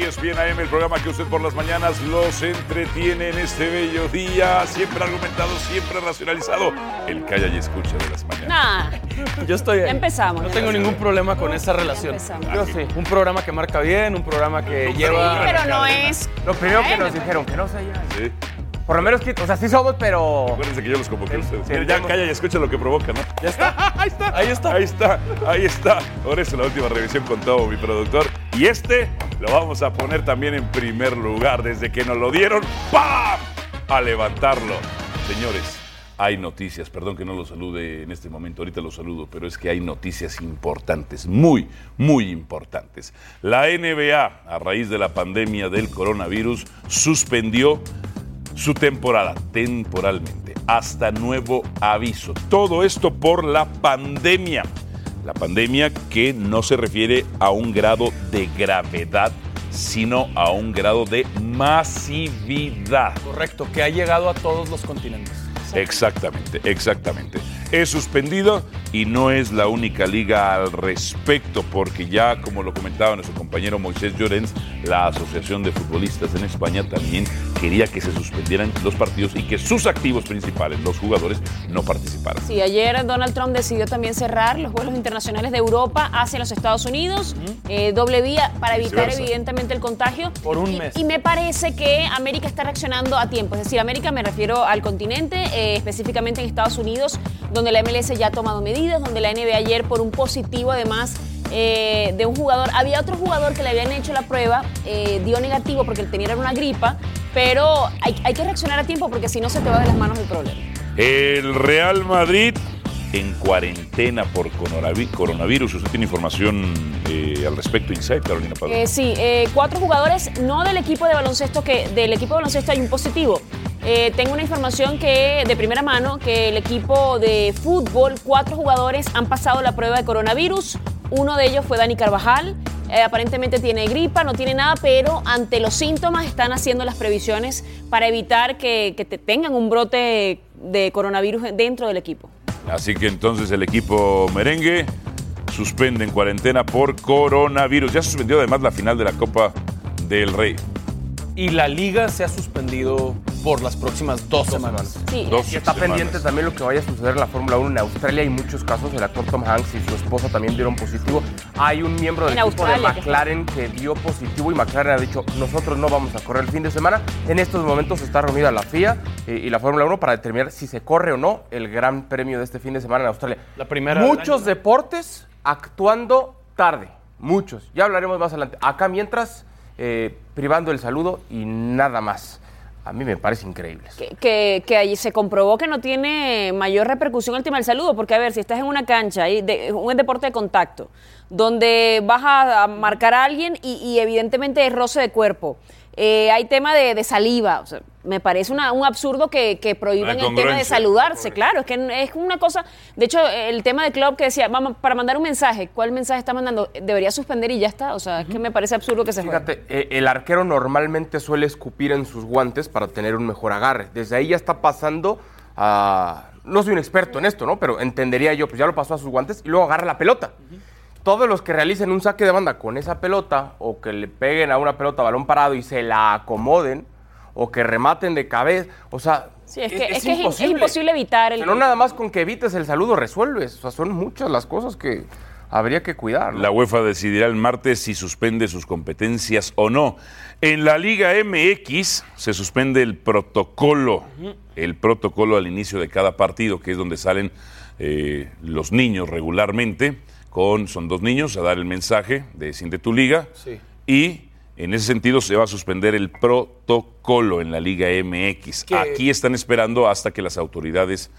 ESPN AM, el programa que usted por las mañanas los entretiene en este bello día, siempre argumentado, siempre racionalizado. El calla y escucha de las mañanas. Nah, Yo estoy ahí. empezamos. No tengo ningún problema con esa relación. Empezamos. Yo sí. Un programa que marca bien, un programa que Sí, lleva. pero no es. Lo primero que nos dijeron, que no se ya. Sí. Por lo menos, que, o sea, sí somos, pero... Acuérdense que yo los convoqué a ustedes. Sí, Mira, ya calla y escucha lo que provoca, ¿no? Ya está. Ahí está. Ahí está. Ahí está. Ahí está. Ahora es la última revisión con todo mi productor. Y este lo vamos a poner también en primer lugar. Desde que nos lo dieron, ¡pam! A levantarlo. Señores, hay noticias. Perdón que no lo salude en este momento. Ahorita lo saludo, pero es que hay noticias importantes. Muy, muy importantes. La NBA, a raíz de la pandemia del coronavirus, suspendió su temporada temporalmente hasta nuevo aviso. Todo esto por la pandemia. La pandemia que no se refiere a un grado de gravedad, sino a un grado de masividad. Correcto, que ha llegado a todos los continentes. Exactamente, exactamente. Es suspendido y no es la única liga al respecto, porque ya, como lo comentaba nuestro compañero Moisés Llorens, la Asociación de Futbolistas en España también quería que se suspendieran los partidos y que sus activos principales, los jugadores, no participaran. Sí, ayer Donald Trump decidió también cerrar los vuelos internacionales de Europa hacia los Estados Unidos, eh, doble vía para evitar Viceversa. evidentemente el contagio. Por un Y- mes. Y me parece que América está reaccionando a tiempo. Es decir, América me refiero al continente, eh, específicamente en Estados Unidos, donde la MLS ya ha tomado medidas, donde la NBA ayer por un positivo además eh, de un jugador, había otro jugador que le habían hecho la prueba, eh, dio negativo porque él tenía una gripa, pero hay, hay que reaccionar a tiempo porque si no se te va de las manos el problema. El Real Madrid en cuarentena por coronavi- coronavirus. ¿Usted tiene información eh, al respecto, Inside, Carolina Padrón? Eh, sí, eh, cuatro jugadores, no del equipo de baloncesto, que del equipo de baloncesto hay un positivo. Eh, tengo una información que de primera mano que el equipo de fútbol, cuatro jugadores han pasado la prueba de coronavirus. Uno de ellos fue Dani Carvajal. Eh, aparentemente tiene gripa, no tiene nada, pero ante los síntomas están haciendo las previsiones para evitar que, que te tengan un brote de coronavirus dentro del equipo. Así que entonces el equipo merengue suspende en cuarentena por coronavirus. Ya suspendió además la final de la Copa del Rey. Y la liga se ha suspendido por las próximas dos, semanas. Sí, Dos Y está semanas. pendiente también lo que vaya a suceder en la Fórmula 1 en Australia. Hay muchos casos. El actor Tom Hanks y su esposa también dieron positivo. Hay un miembro del En equipo Australia, de McLaren que dio positivo y McLaren ha dicho, nosotros no vamos a correr el fin de semana. En estos momentos está reunida la FIA eh, y la Fórmula 1 para determinar si se corre o no el gran premio de este fin de semana en Australia. La primera Muchos año. deportes actuando tarde. Muchos. Ya hablaremos más adelante. Acá mientras, eh, privando el saludo y nada más. A mí me parece increíble. que, que, ahí se comprobó que no tiene mayor repercusión el tema del saludo, porque a ver, si estás en una cancha, y de, un deporte de contacto, donde vas a, marcar a alguien y evidentemente es roce de cuerpo, eh, hay tema de, de saliva, o sea, me parece una- un absurdo que, que prohíban el tema de saludarse, claro, es que es una cosa, de hecho el tema de club que decía, vamos, para mandar un mensaje, ¿cuál mensaje está mandando? Debería suspender y ya está, o sea, es que me parece absurdo que se juegue. Fíjate, eh, el arquero normalmente suele escupir en sus guantes para tener un mejor agarre. Desde ahí ya está pasando a... No soy un experto en esto, ¿no? Pero entendería yo, pues ya lo pasó a sus guantes y luego agarra la pelota. Todos los que realicen un saque de banda con esa pelota o que le peguen a una pelota a balón parado y se la acomoden o que rematen de cabeza, o sea... Sí, es que es, que es imposible evitar el... Que no nada más con que evites el saludo resuelves. O sea, son muchas las cosas que habría que cuidar. ¿no? La UEFA decidirá el martes si suspende sus competencias o no. En la Liga MX se suspende el protocolo, el protocolo al inicio de cada partido, que es donde salen eh, los niños regularmente, con, son dos niños a dar el mensaje de Siente tu Liga, Sí. y en ese sentido se va a suspender el protocolo en la Liga MX. Aquí están esperando hasta que las autoridades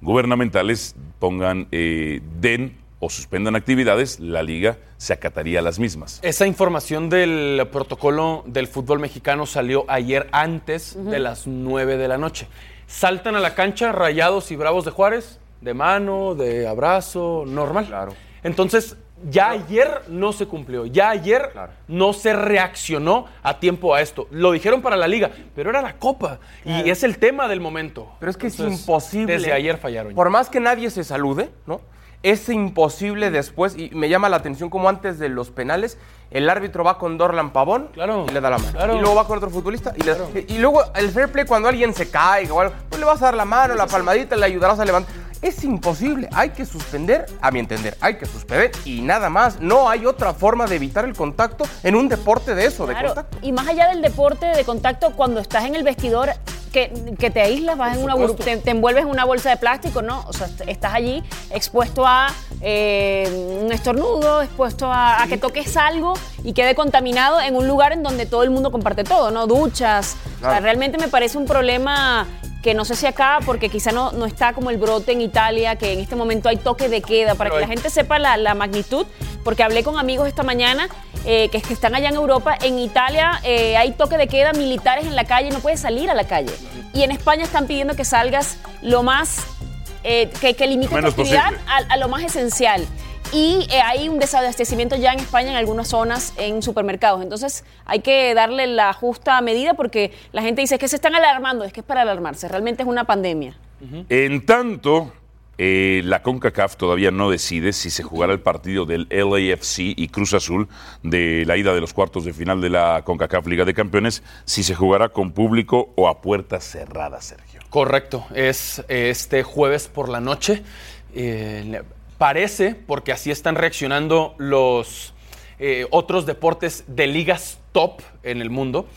gubernamentales pongan, eh, den o suspendan actividades, la liga se acataría a las mismas. Esa información del protocolo del fútbol mexicano salió ayer antes de las 9 de la noche. Saltan a la cancha Rayados y Bravos de Juárez, de mano, de abrazo, normal. Claro. Entonces, ya ayer no se cumplió, ya ayer Claro. no se reaccionó a tiempo a esto. Lo dijeron para la liga, pero era la Copa y es el tema del momento. Pero es que es imposible. Desde ayer fallaron. Por más que nadie se salude, ¿no? es imposible después, y me llama la atención como antes de los penales, el árbitro va con Dorlan Pavón Claro, y le da la mano. claro. Y luego va con otro futbolista y, le- y luego el fair play cuando alguien se cae, o algo, pues le vas a dar la mano, la palmadita, le ayudarás a levantar. Es imposible, hay que suspender, a mi entender, hay que suspender y nada más. No hay otra forma de evitar el contacto en un deporte de eso, de Claro, contacto. y más allá del deporte de contacto, cuando estás en el vestidor, que, que te aíslas, vas en una te, te envuelves en una bolsa de plástico, ¿no? O sea, est- estás allí expuesto a eh, un estornudo, expuesto a, a que toques algo y quede contaminado en un lugar en donde todo el mundo comparte todo, ¿no? Duchas. O sea, realmente me parece un problema que no sé si acá, porque quizá no, no está como el brote en Italia, que en este momento hay toque de queda, para Pero que hay- la gente sepa la, la magnitud, porque hablé con amigos esta mañana eh, que, que están allá en Europa. En Italia eh, hay toque de queda, militares en la calle, no puedes salir a la calle. Y en España están pidiendo que salgas lo más, eh, que, que limites tu actividad a, a lo más esencial. Y eh, hay un desabastecimiento ya en España en algunas zonas en supermercados. Entonces hay que darle la justa medida porque la gente dice que se están alarmando. Es que es para alarmarse. Realmente es una pandemia. En tanto, eh, la CONCACAF todavía no decide si se jugará el partido del LAFC y Cruz Azul de la ida de los cuartos de final de la CONCACAF Liga de Campeones, si se jugará con público o a puertas cerradas, Sergio. Correcto, es eh, este jueves por la noche. Eh, parece, porque así están reaccionando los eh, otros deportes de ligas top en el mundo,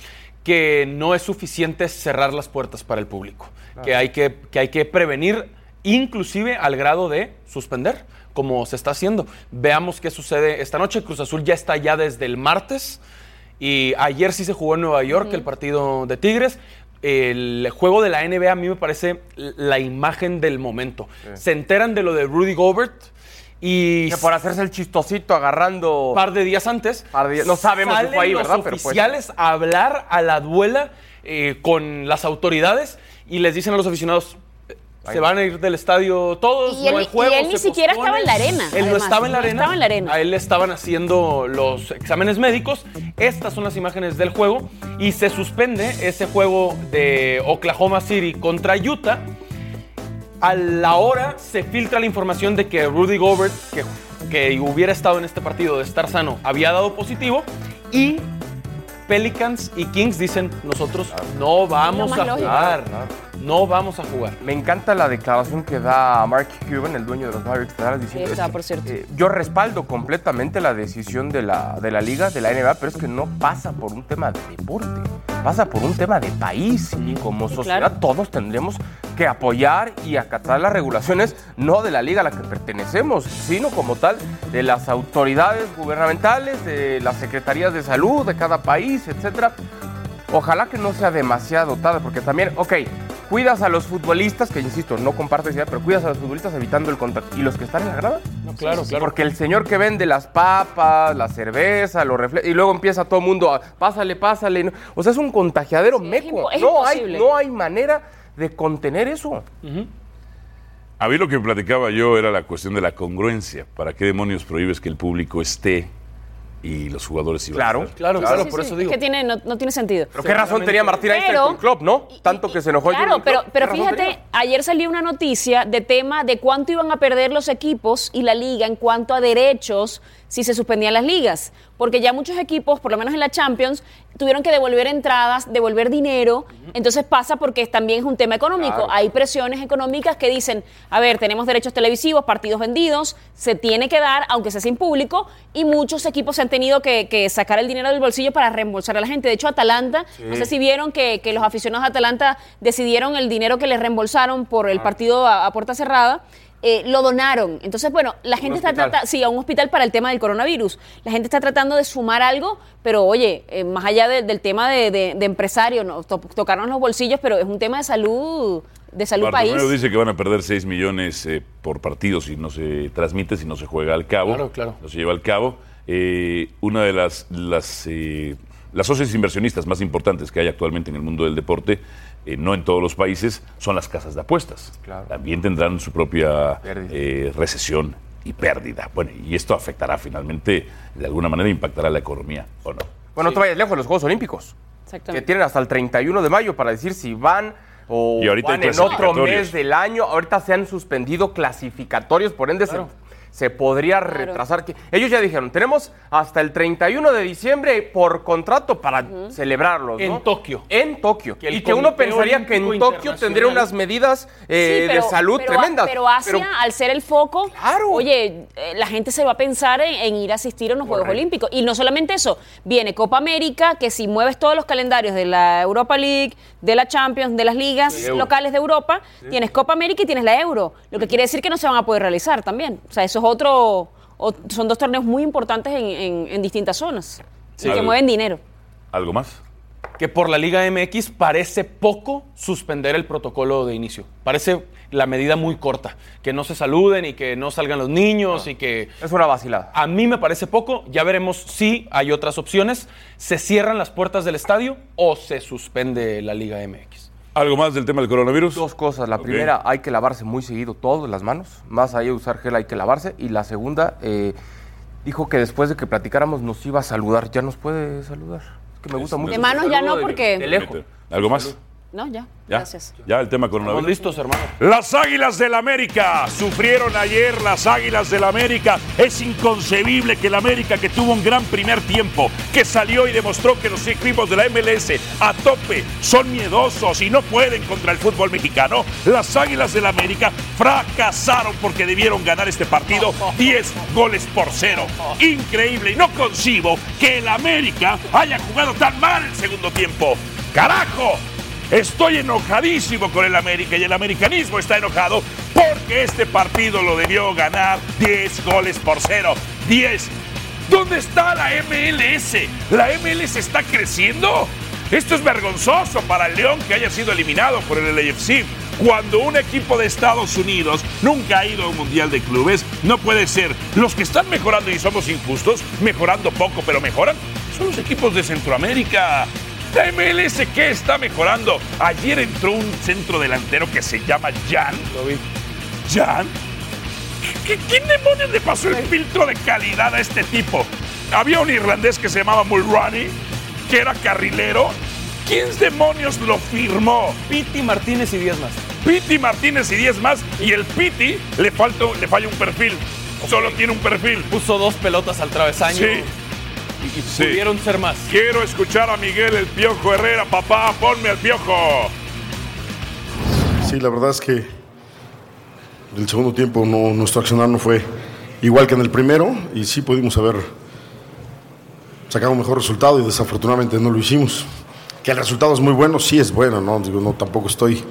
que no es suficiente cerrar las puertas para el público, que, hay que, que hay que prevenir inclusive al grado de suspender, como se está haciendo. Veamos qué sucede esta noche. Cruz Azul ya está ya desde el martes. Y ayer sí se jugó en Nueva York el partido de Tigres. El juego de la NBA a mí me parece la imagen del momento. Se enteran de lo de Rudy Gobert y Que por hacerse el chistosito agarrando. un par de días antes Par de días- no sabemos si fue ahí, los ¿verdad? Pero pues- oficiales a hablar a la duela eh, con las autoridades y les dicen a los aficionados se van a ir del estadio todos, Y no él- hay juego, y él ni siquiera estaba en la arena, Él no estaba en la no arena. estaba en la arena. A él le estaban haciendo los exámenes médicos. Estas son las imágenes del juego y se suspende ese juego de Oklahoma City contra Utah. A la hora se filtra la información de que Rudy Gobert, que, que hubiera estado en este partido de estar sano, había dado positivo y Pelicans y Kings dicen nosotros no vamos a lógico. jugar, Claro. No vamos a jugar. Me encanta la declaración que da Mark Cuban, el dueño de los Mavericks, de Dallas, diciendo Está, por cierto. eh, yo respaldo completamente la decisión de la, de la liga, de la NBA, pero es que no pasa por un tema de deporte, pasa por un tema de país y como sociedad claro. todos tendremos que apoyar y acatar las regulaciones, no de la liga a la que pertenecemos, sino como tal de las autoridades gubernamentales, de las secretarías de salud de cada país, etcétera. Ojalá que no sea demasiado tarde, porque también, ok, cuidas a los futbolistas, que insisto, no comparto esa idea, pero cuidas a los futbolistas evitando el contacto. ¿Y los que están en la grada? No, claro, claro. Porque el señor que vende las papas, la cerveza, los reflejos, y luego empieza todo el mundo a, pásale, pásale. no. O sea, es un contagiadero es meco. es no, hay, no hay manera de contener eso. A mí lo que platicaba yo era la cuestión de la congruencia. ¿Para qué demonios prohíbes que el público esté y los jugadores sí van a Claro. estar? Claro, Sí, claro, sí, por sí. eso digo. Es que tiene, no, no tiene sentido. Pero qué razón tenía Martín Einstein Pero- con Klopp, ¿no? Tanto y- que se enojó Claro, pero, Klopp. pero ¿Qué razón fíjate, tenía? ayer salió una noticia de tema de cuánto iban a perder los equipos y la liga en cuanto a derechos si se suspendían las ligas. Porque ya muchos equipos, por lo menos en la Champions, tuvieron que devolver entradas, devolver dinero. Entonces pasa porque también es un tema económico. Claro. Hay presiones económicas que dicen, a ver, tenemos derechos televisivos, partidos vendidos, se tiene que dar, aunque sea sin público, y muchos equipos se han tenido que, que sacar el dinero del bolsillo para reembolsar a la gente. De hecho, Atalanta, no sé si vieron que, que los aficionados de Atalanta decidieron el dinero que les reembolsaron por el partido a, a puerta cerrada. Eh, lo donaron. Entonces, bueno, la gente está tratando, sí, a un hospital para el tema del coronavirus. La gente está tratando de sumar algo, pero oye, eh, más allá de- del tema de, de, de empresario, no, to- tocaron los bolsillos, pero es un tema de salud, de salud Bartomeu país. dice que van a perder 6 millones eh, por partido si no se transmite, si no se juega al cabo. Claro, claro. No se lleva al cabo. Eh, una de las, las, eh, las socios inversionistas más importantes que hay actualmente en el mundo del deporte, eh, no en todos los países, son las casas de apuestas. Claro. También tendrán su propia eh, recesión y pérdida. Bueno, y esto afectará finalmente, de alguna manera impactará la economía, ¿o no? Bueno, no te vayas lejos de los Juegos Olímpicos. que tienen hasta el 31 de mayo para decir si van o Y ahorita van en otro mes del año. Ahorita se han suspendido clasificatorios, por ende se- se podría retrasar. Que Ellos ya dijeron, tenemos hasta el 31 de diciembre por contrato para celebrarlos. ¿no? En Tokio. En Tokio. Que y que uno pensaría que en Tokio tendría unas medidas eh, Sí, pero- de salud pero- tremendas. Pero Asia, Pero- al ser el foco, Claro. oye, eh, la gente se va a pensar en, en ir a asistir a unos Juegos. Olímpicos. Y no solamente eso, viene Copa América, que si mueves todos los calendarios de la Europa League, de la Champions, de las ligas locales de Europa, tienes Copa América y tienes la Euro. Lo que quiere decir que no se van a poder realizar también. O sea, eso es otro, o- son dos torneos muy importantes en, en- en distintas zonas. y que mueven dinero. ¿Algo más? que por la Liga MX parece poco suspender el protocolo de inicio. Parece la medida muy corta. Que no se saluden y que no salgan los niños y que... Es una vacilada. A mí me parece poco. Ya veremos si hay otras opciones. ¿Se cierran las puertas del estadio o se suspende la Liga MX? ¿Algo más del tema del coronavirus? Dos cosas. La primera, hay que lavarse muy seguido todas las manos. Más allá de usar gel, hay que lavarse. Y la segunda, eh, dijo que después de que platicáramos nos iba a saludar. Ya nos puede saludar. Es que me gusta Es- mucho. De manos ya no, porque- De lejos. ¿Algo más? No, ya. ¿Ya? Gracias. ¿Ya el tema Estamos coronavirus? listos, hermano. Las Águilas del América sufrieron ayer las Águilas del América. Es inconcebible que el América que tuvo un gran primer tiempo, que salió y demostró que los equipos de la MLS a tope son miedosos y no pueden contra el fútbol mexicano. Las Águilas del América fracasaron porque debieron ganar este partido 10 goles por cero. Increíble y no concibo que el América haya jugado tan mal el segundo tiempo. ¡Carajo! Estoy enojadísimo con el América y el americanismo está enojado porque este partido lo debió ganar 10 goles por cero. 10. ¿Dónde está la MLS? ¿La MLS está creciendo? Esto es vergonzoso para el León que haya sido eliminado por el LAFC. Cuando un equipo de Estados Unidos nunca ha ido a un mundial de clubes, no puede ser. Los que están mejorando y somos injustos, mejorando poco, pero mejoran, son los equipos de Centroamérica. La MLS que está mejorando. Ayer entró un centro delantero que se llama Jan. Lo vi. ¿Jan? ¿Qué, ¿Quién demonios le pasó el filtro de calidad a este tipo? Había un irlandés que se llamaba Mulroney, que era carrilero. ¿Quién demonios lo firmó? Piti Martínez y 10 más. Piti Martínez y 10 más. Y el Piti le, falta, le falla un perfil. Solo tiene un perfil. Puso dos pelotas al travesaño. Sí. Y Sí. pudieron ser más. Quiero escuchar a Miguel el Piojo Herrera. Papá, ponme al Piojo. Sí, la verdad es que el segundo tiempo no, nuestro accionar no fue igual que en el primero y sí pudimos haber sacado un mejor resultado y desafortunadamente no lo hicimos. Que el resultado es muy bueno, sí es bueno, no, Digo, no tampoco estoy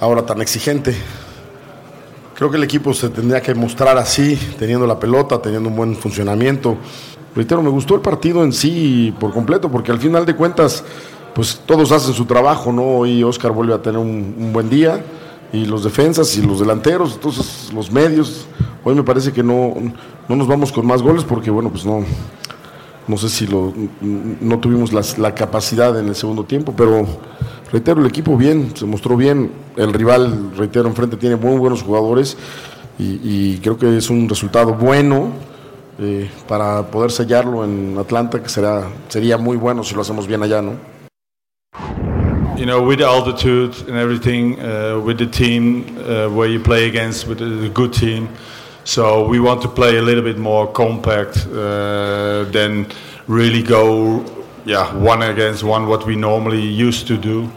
ahora tan exigente. Creo que el equipo se tendría que mostrar así, teniendo la pelota, teniendo un buen funcionamiento. Reitero, me gustó el partido en sí por completo, porque al final de cuentas, pues todos hacen su trabajo, ¿no? Y Oscar vuelve a tener un, buen día, y los defensas y los delanteros, entonces los medios. Hoy me parece que no, no nos vamos con más goles, porque bueno, pues no, no sé si lo, no tuvimos las- la capacidad en el segundo tiempo, pero reitero, el equipo bien, se mostró bien. El rival, reitero, enfrente tiene muy buenos jugadores y creo que es un resultado bueno eh, para poder sellarlo en Atlanta, que será, sería muy bueno si lo hacemos bien allá, ¿no? you know, with the altitude and everything, uh, with the team uh, where you play against, with a good team. So we want to play a little bit more compact uh, than really go, yeah, one against one, what we normally used to do.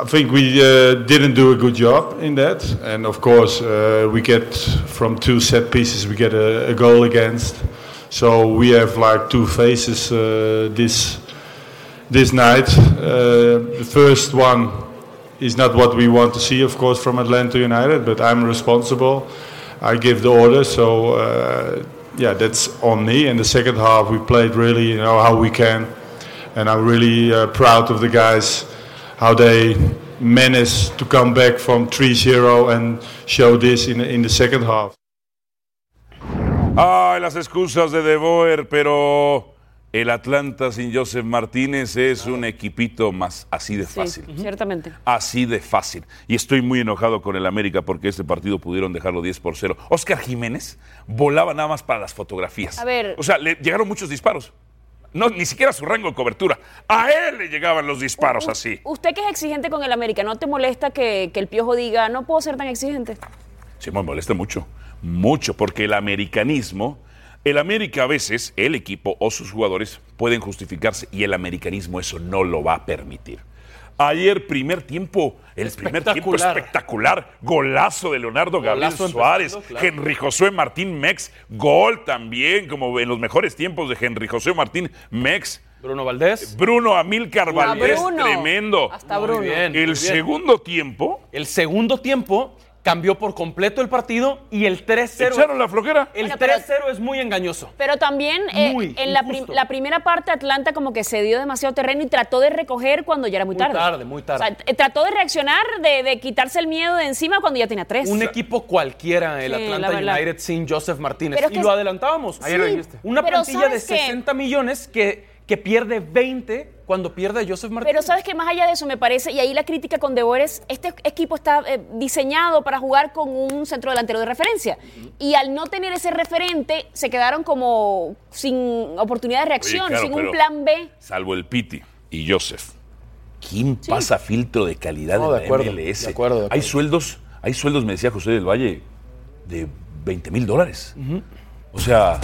I think we uh, didn't do a good job in that, and of course uh, we get from two set pieces we get a, a goal against. So we have like two phases uh, this this night. Uh, the first one is not what we want to see, of course, from Atlanta United, but I'm responsible. I give the order, so uh, yeah, that's on me. And the second half, we played really, you know, how we can, and I'm really uh, proud of the guys, how they managed to come back from 3-0 and show this in in the second half. Ay, las excusas de De Boer, pero el Atlanta sin Joseph Martínez es un equipito más así de Sí, fácil. ciertamente. Así de fácil. Y estoy muy enojado con el América porque este partido pudieron dejarlo 10 por 0. Oscar Jiménez volaba nada más para las fotografías. A ver. O sea, le llegaron muchos disparos. No, ni siquiera su rango de cobertura. A él le llegaban los disparos U- así. Usted que es exigente con el América, ¿no te molesta que, que el Piojo diga, no puedo ser tan exigente? Sí, me molesta mucho. mucho, porque el americanismo, el América a veces, el equipo o sus jugadores pueden justificarse y el americanismo eso no lo va a permitir. Ayer, primer tiempo, el primer tiempo Espectacular. Golazo de Leonardo Gabriel Golazo Suárez. claro. Henry Josué Martín Mex. Gol también, como en los mejores tiempos de Henry Josué Martín Mex. Bruno Valdés. Bruno Amílcar Valdés, Bruno. tremendo. Hasta Muy Bruno. bien. El bien. segundo tiempo, El segundo tiempo cambió por completo el partido y el 3-0. echaron la flojera. El Bueno, pero- 3-0 es muy engañoso. Pero también eh, Muy en la, prim- injusto. la primera parte Atlanta como que se dio demasiado terreno y trató de recoger cuando ya era muy Muy tarde. tarde, muy tarde. O sea, eh, trató de reaccionar, de, de quitarse el miedo de encima cuando ya tenía tres. Un equipo cualquiera, el Sí, Atlanta. United sin Joseph Martínez. Pero y lo adelantábamos. Ayer lo dijiste. Una plantilla de ¿sabes qué? 60 millones que, que pierde 20 cuando pierde a Joseph Martínez. Pero sabes que más allá de eso me parece, y ahí la crítica con De Boer es, este equipo está eh, diseñado para jugar con un centro delantero de referencia. Y al no tener ese referente, se quedaron como sin oportunidad de reacción, Oye, claro, sin un pero- plan B. Salvo el Piti y Joseph. ¿Quién pasa filtro de calidad No, en de la acuerdo, MLS? de acuerdo, de Hay acuerdo. sueldos, hay sueldos, me decía José del Valle, de 20 mil dólares. O sea,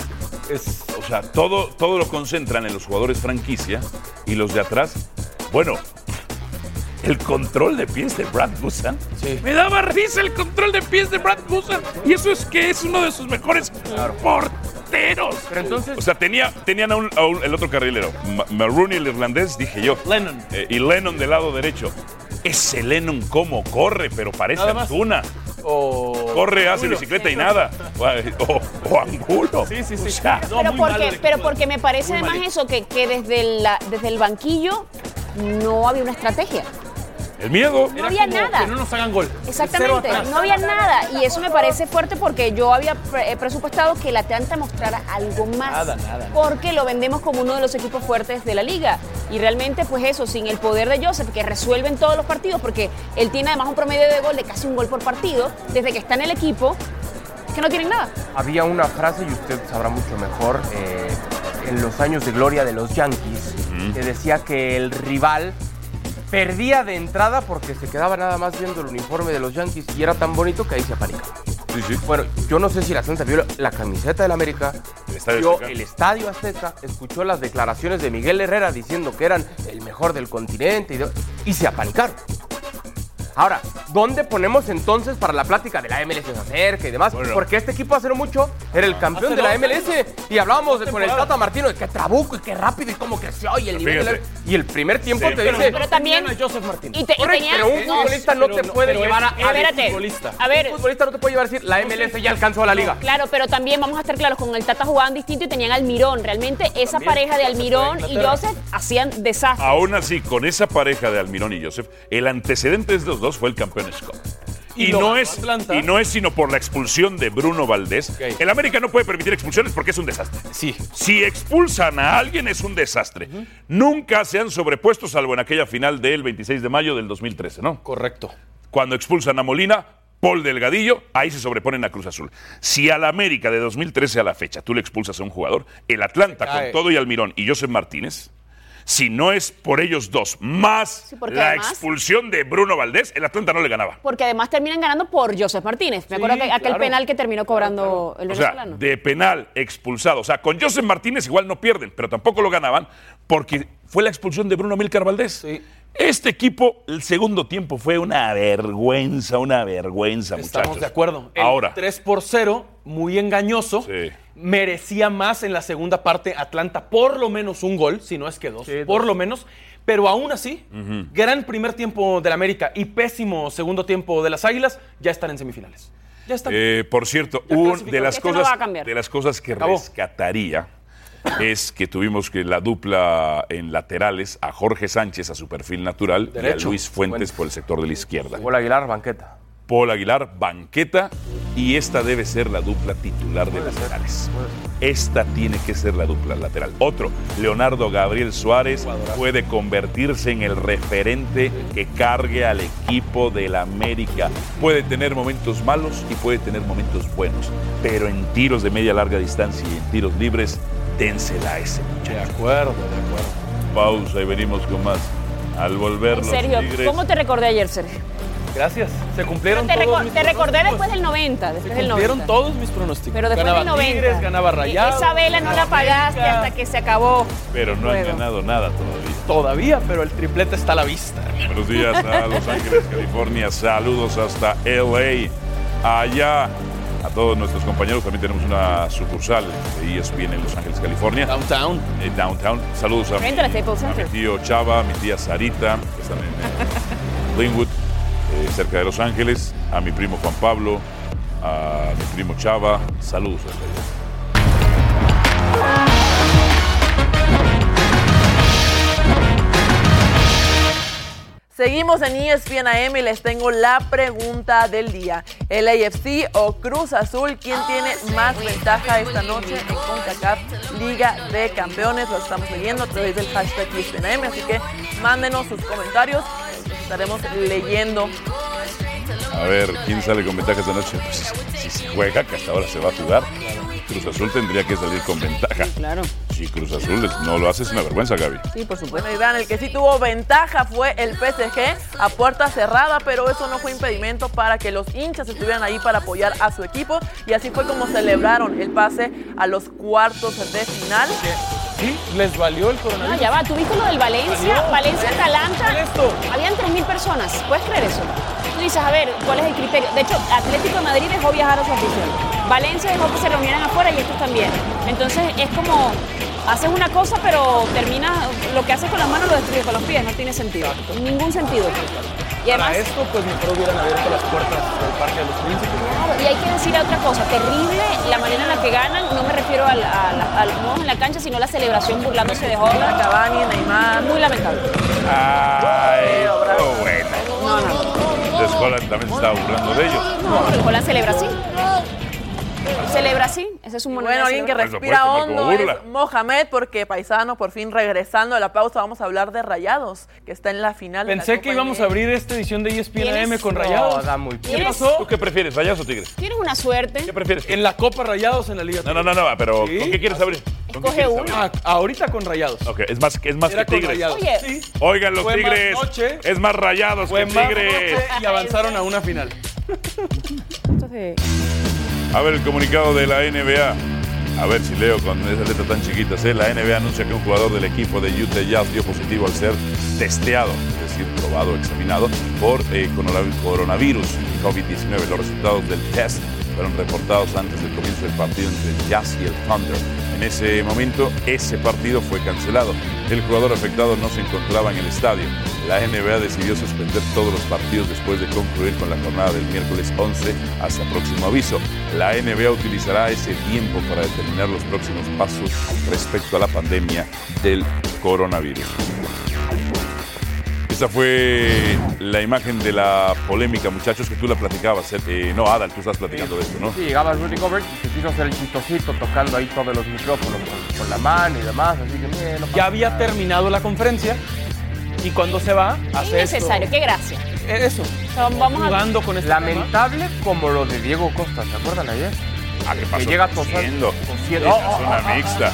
Es- o sea, todo, todo lo concentran en los jugadores franquicia y los de atrás. Bueno, el control de pies de Brad Busan. Sí. Me daba risa el control de pies de Brad Busan. Y eso es que es uno de sus mejores porteros. Pero entonces- O sea, tenía, tenían a un- a un- el otro carrilero, Ma- Marooney el irlandés, dije yo. Lennon. Eh, y Lennon del lado derecho. Ese Lennon cómo corre, pero parece. Antuna. o- Corre, hace Angulo. bicicleta y nada. O, Angulo. Sí, sí, sí. O sea, No, pero, porque, pero porque me parece Muy además malito. eso, que, que desde, la- desde el banquillo no había una estrategia. El miedo. No Era había como nada. Que no nos hagan gol. Exactamente, no había nada y eso me parece fuerte porque yo había pre- eh, presupuestado que el Atlanta mostrara algo más. Nada, nada. Porque lo vendemos como uno de los equipos fuertes de la liga y realmente pues eso, sin el poder de Joseph que resuelve en todos los partidos porque él tiene además un promedio de gol de casi un gol por partido desde que está en el equipo, es que no tienen nada. Había una frase, y usted sabrá mucho mejor, eh, en los años de gloria de los Yankees, que decía que el rival perdía de entrada porque se quedaba nada más viendo el uniforme de los Yankees y era tan bonito que ahí se apanicaba. Sí, sí. Bueno, yo no sé si la Atlanta vio la- camiseta del América, El vio Azteca. el Estadio Azteca, escuchó las declaraciones de Miguel Herrera diciendo que eran el mejor del continente y, de- y se apanicaron. Ahora, ¿dónde ponemos entonces para la plática de la MLS se acerca y demás? Bueno. Porque este equipo hace no mucho era el campeón Hace de la dos MLS y hablábamos con el. Tata Martino de qué trabuco y qué rápido y cómo creció y el nivel de la- Fíjate. Y el primer tiempo Sí, te pero- dice... Pero también- Joseph Martínez. Y, te, y tenía- pero un no, futbolista no te no, puede pero llevar a... es- a- espérate. futbolista. A ver, Un futbolista no te puede llevar a decir, la MLS ya alcanzó a la liga. Claro, pero también vamos a estar claros, con el Tata jugaban distinto y tenían Almirón. Realmente esa pareja de Almirón y. Joseph hacían desastres. Aún así, con esa pareja de Almirón y Joseph, el antecedente de los dos fue el campeón Scott. Y no es, y no es sino por la expulsión de Bruno Valdés. El América no puede permitir expulsiones porque es un desastre. Sí. Si expulsan a alguien es un desastre. Nunca se han sobrepuesto, salvo en aquella final del 26 de mayo del 2013, ¿no? Correcto. Cuando expulsan a Molina, Paul Delgadillo, ahí se sobreponen a Cruz Azul. Si al América de 2013 a la fecha tú le expulsas a un jugador, el Atlanta con todo y Almirón y Joseph Martínez, si no es por ellos dos, más Sí, la además- expulsión de Bruno Valdés, el Atlanta no le ganaba. Porque además terminan ganando por Joseph Martínez. Me acuerdo que aquel claro. penal que terminó cobrando el O sea, venezolano. de penal expulsado. O sea, con Joseph Martínez igual no pierden, pero tampoco lo ganaban porque fue la expulsión de Bruno Milcar Valdés. Sí. Este equipo, el segundo tiempo fue una vergüenza, una vergüenza, muchachos. Estamos de acuerdo. El Ahora, 3 por 0, muy engañoso. Sí. Merecía más en la segunda parte Atlanta, por lo menos un gol, si no es que dos, Sí, por dos. lo menos. Pero aún así, gran primer tiempo del América y pésimo segundo tiempo de las Águilas, ya están en semifinales. Ya están. Eh, por cierto, Ya un- de, las cosas, de las cosas que Acabó. rescataría es que tuvimos que la dupla en laterales a Jorge Sánchez a su perfil natural y a. Luis Fuentes Fuentes. por el sector de la izquierda. Paul Aguilar, banqueta. Paul Aguilar, banqueta, y esta debe ser la dupla titular de laterales. Esta tiene que ser la dupla lateral. Otro, Leonardo Gabriel Suárez puede convertirse en el referente que cargue al equipo del América. Puede tener momentos malos y puede tener momentos buenos, pero en tiros de media larga distancia y en tiros libres, dénsela a ese de muchacho. acuerdo, de acuerdo. Pausa y venimos con más. Al volver los Sergio, Tigres- ¿cómo te recordé ayer, Sergio? Gracias. Se cumplieron Te, todos reco- mis te recordé después del 90. Después Se del cumplieron 90. todos mis pronósticos. Pero después ganaba del 90. Tigres, ganaba Y Rayados. Esa vela no la pagaste América. hasta que se acabó. Pero no han ganado nada todavía. Todavía, pero el triplete está a la vista. Buenos días a Los Ángeles, California. Saludos hasta LA. Allá a todos nuestros compañeros. También tenemos una sucursal de ESPN en Los Ángeles, California. Downtown. eh, Downtown. Saludos a, a a mi tío Chava, a mi tía Sarita, que están en eh, Linwood, eh, cerca de Los Ángeles. A mi primo Juan Pablo, a mi primo Chava. Saludos hasta allá. Seguimos en ESPN AM y les tengo la pregunta del día. ¿El AFC o Cruz Azul? ¿Quién tiene más ventaja esta noche en CONCACAF Liga de Campeones? Lo estamos leyendo a través del hashtag ESPN AM, así que mándenos sus comentarios. Los estaremos leyendo. A ver, ¿quién sale con ventaja esta noche? Pues, si se juega, que hasta ahora se va a jugar. Cruz Azul tendría que salir con ventaja. Claro. Si Cruz Azul no lo hace, es una vergüenza, Gaby. Sí, por supuesto. Bueno, y vean, el que sí tuvo ventaja fue el PSG a puerta cerrada, pero eso no fue impedimento para que los hinchas estuvieran ahí para apoyar a su equipo. Y así fue como celebraron el pase a los cuartos de final. Sí, les valió el No, coronavirus. ya va. ¿Tú viste lo del Valencia? Valencia-Atalanta. ¿Qué es esto? Habían 3.000 personas. ¿Puedes creer eso? Dices, a ver, ¿cuál es el criterio? De hecho, Atlético de Madrid dejó viajar a su afición. Valencia dejó que se reunieran afuera y estos también. Entonces, es como, haces una cosa, pero terminas, lo que haces con las manos lo destruyes con los pies. No tiene sentido. Ningún sentido. Y además, Para esto, pues mejor hubieran abierto las puertas del Parque de los Príncipes. Claro, y hay que decir otra cosa, terrible la manera en la que ganan, no me refiero a, la- a la- a los modos en la cancha, sino la celebración burlándose de Holland. Cavani, Neymar. Muy lamentable. Ay, oh, buena. No, no, no. Entonces Holland también se estaba burlando de ellos. No, el Holland celebra así. Celebra así, ese es un monumento. Bueno, alguien que Por supuesto, respira hondo burla. es Mohamed, porque paisano, por fin regresando a la pausa, vamos a hablar de Rayados, que está en la final. de la Pensé que íbamos a abrir esta edición de E ESPN. AM con No, Rayados. da muy ¿Qué pasó? ¿Tú qué prefieres, Rayados o Tigres? Tienes una suerte. ¿Qué prefieres? En la Copa Rayados en la Liga. No, no, no, no, pero ¿Sí? ¿con qué quieres abrir? ¿Con qué Escoge uno. Ah, ahorita con Rayados. Ok, es más, es más Era que Tigres. Rayados. Oye. Sí. Oigan, los Fue más Tigres. noche. Es más rayados Fue que más Tigres. noche y avanzaron a una final. Entonces, A ver el comunicado de la NBA. A ver si leo con esas letras tan chiquitas. La NBA anuncia que un jugador del equipo de Utah Jazz dio positivo al ser testeado, es decir, probado, examinado por eh, coronav- coronavirus COVID-19. Los resultados del test fueron reportados antes del comienzo del partido entre Jazz y el Thunder. En ese momento, ese partido fue cancelado. El jugador afectado no se encontraba en el estadio. La NBA decidió suspender todos los partidos después de concluir con la jornada del miércoles 11 hasta próximo aviso. La NBA utilizará ese tiempo para determinar los próximos pasos respecto a la pandemia del coronavirus. Esta fue la imagen de la polémica, muchachos, que tú la platicabas. eh, no, Adal, tú estás platicando de esto, ¿no? Sí, llegaba Rudy Gobert y se quiso hacer el chistosito tocando ahí todos los micrófonos con, con la mano y demás, así que mire, no Ya había nada. terminado la conferencia y cuando se va, hace esto. innecesario, qué gracia. Eh, Eso. O sea, vamos a... Jugando con este tema. Lamentable como lo de Diego Costa, ¿se acuerdan ayer? Ah, ¿qué pasó? Que llega tosando. tosiendo. tosiendo. En Oh, la oh, oh, oh, mixta.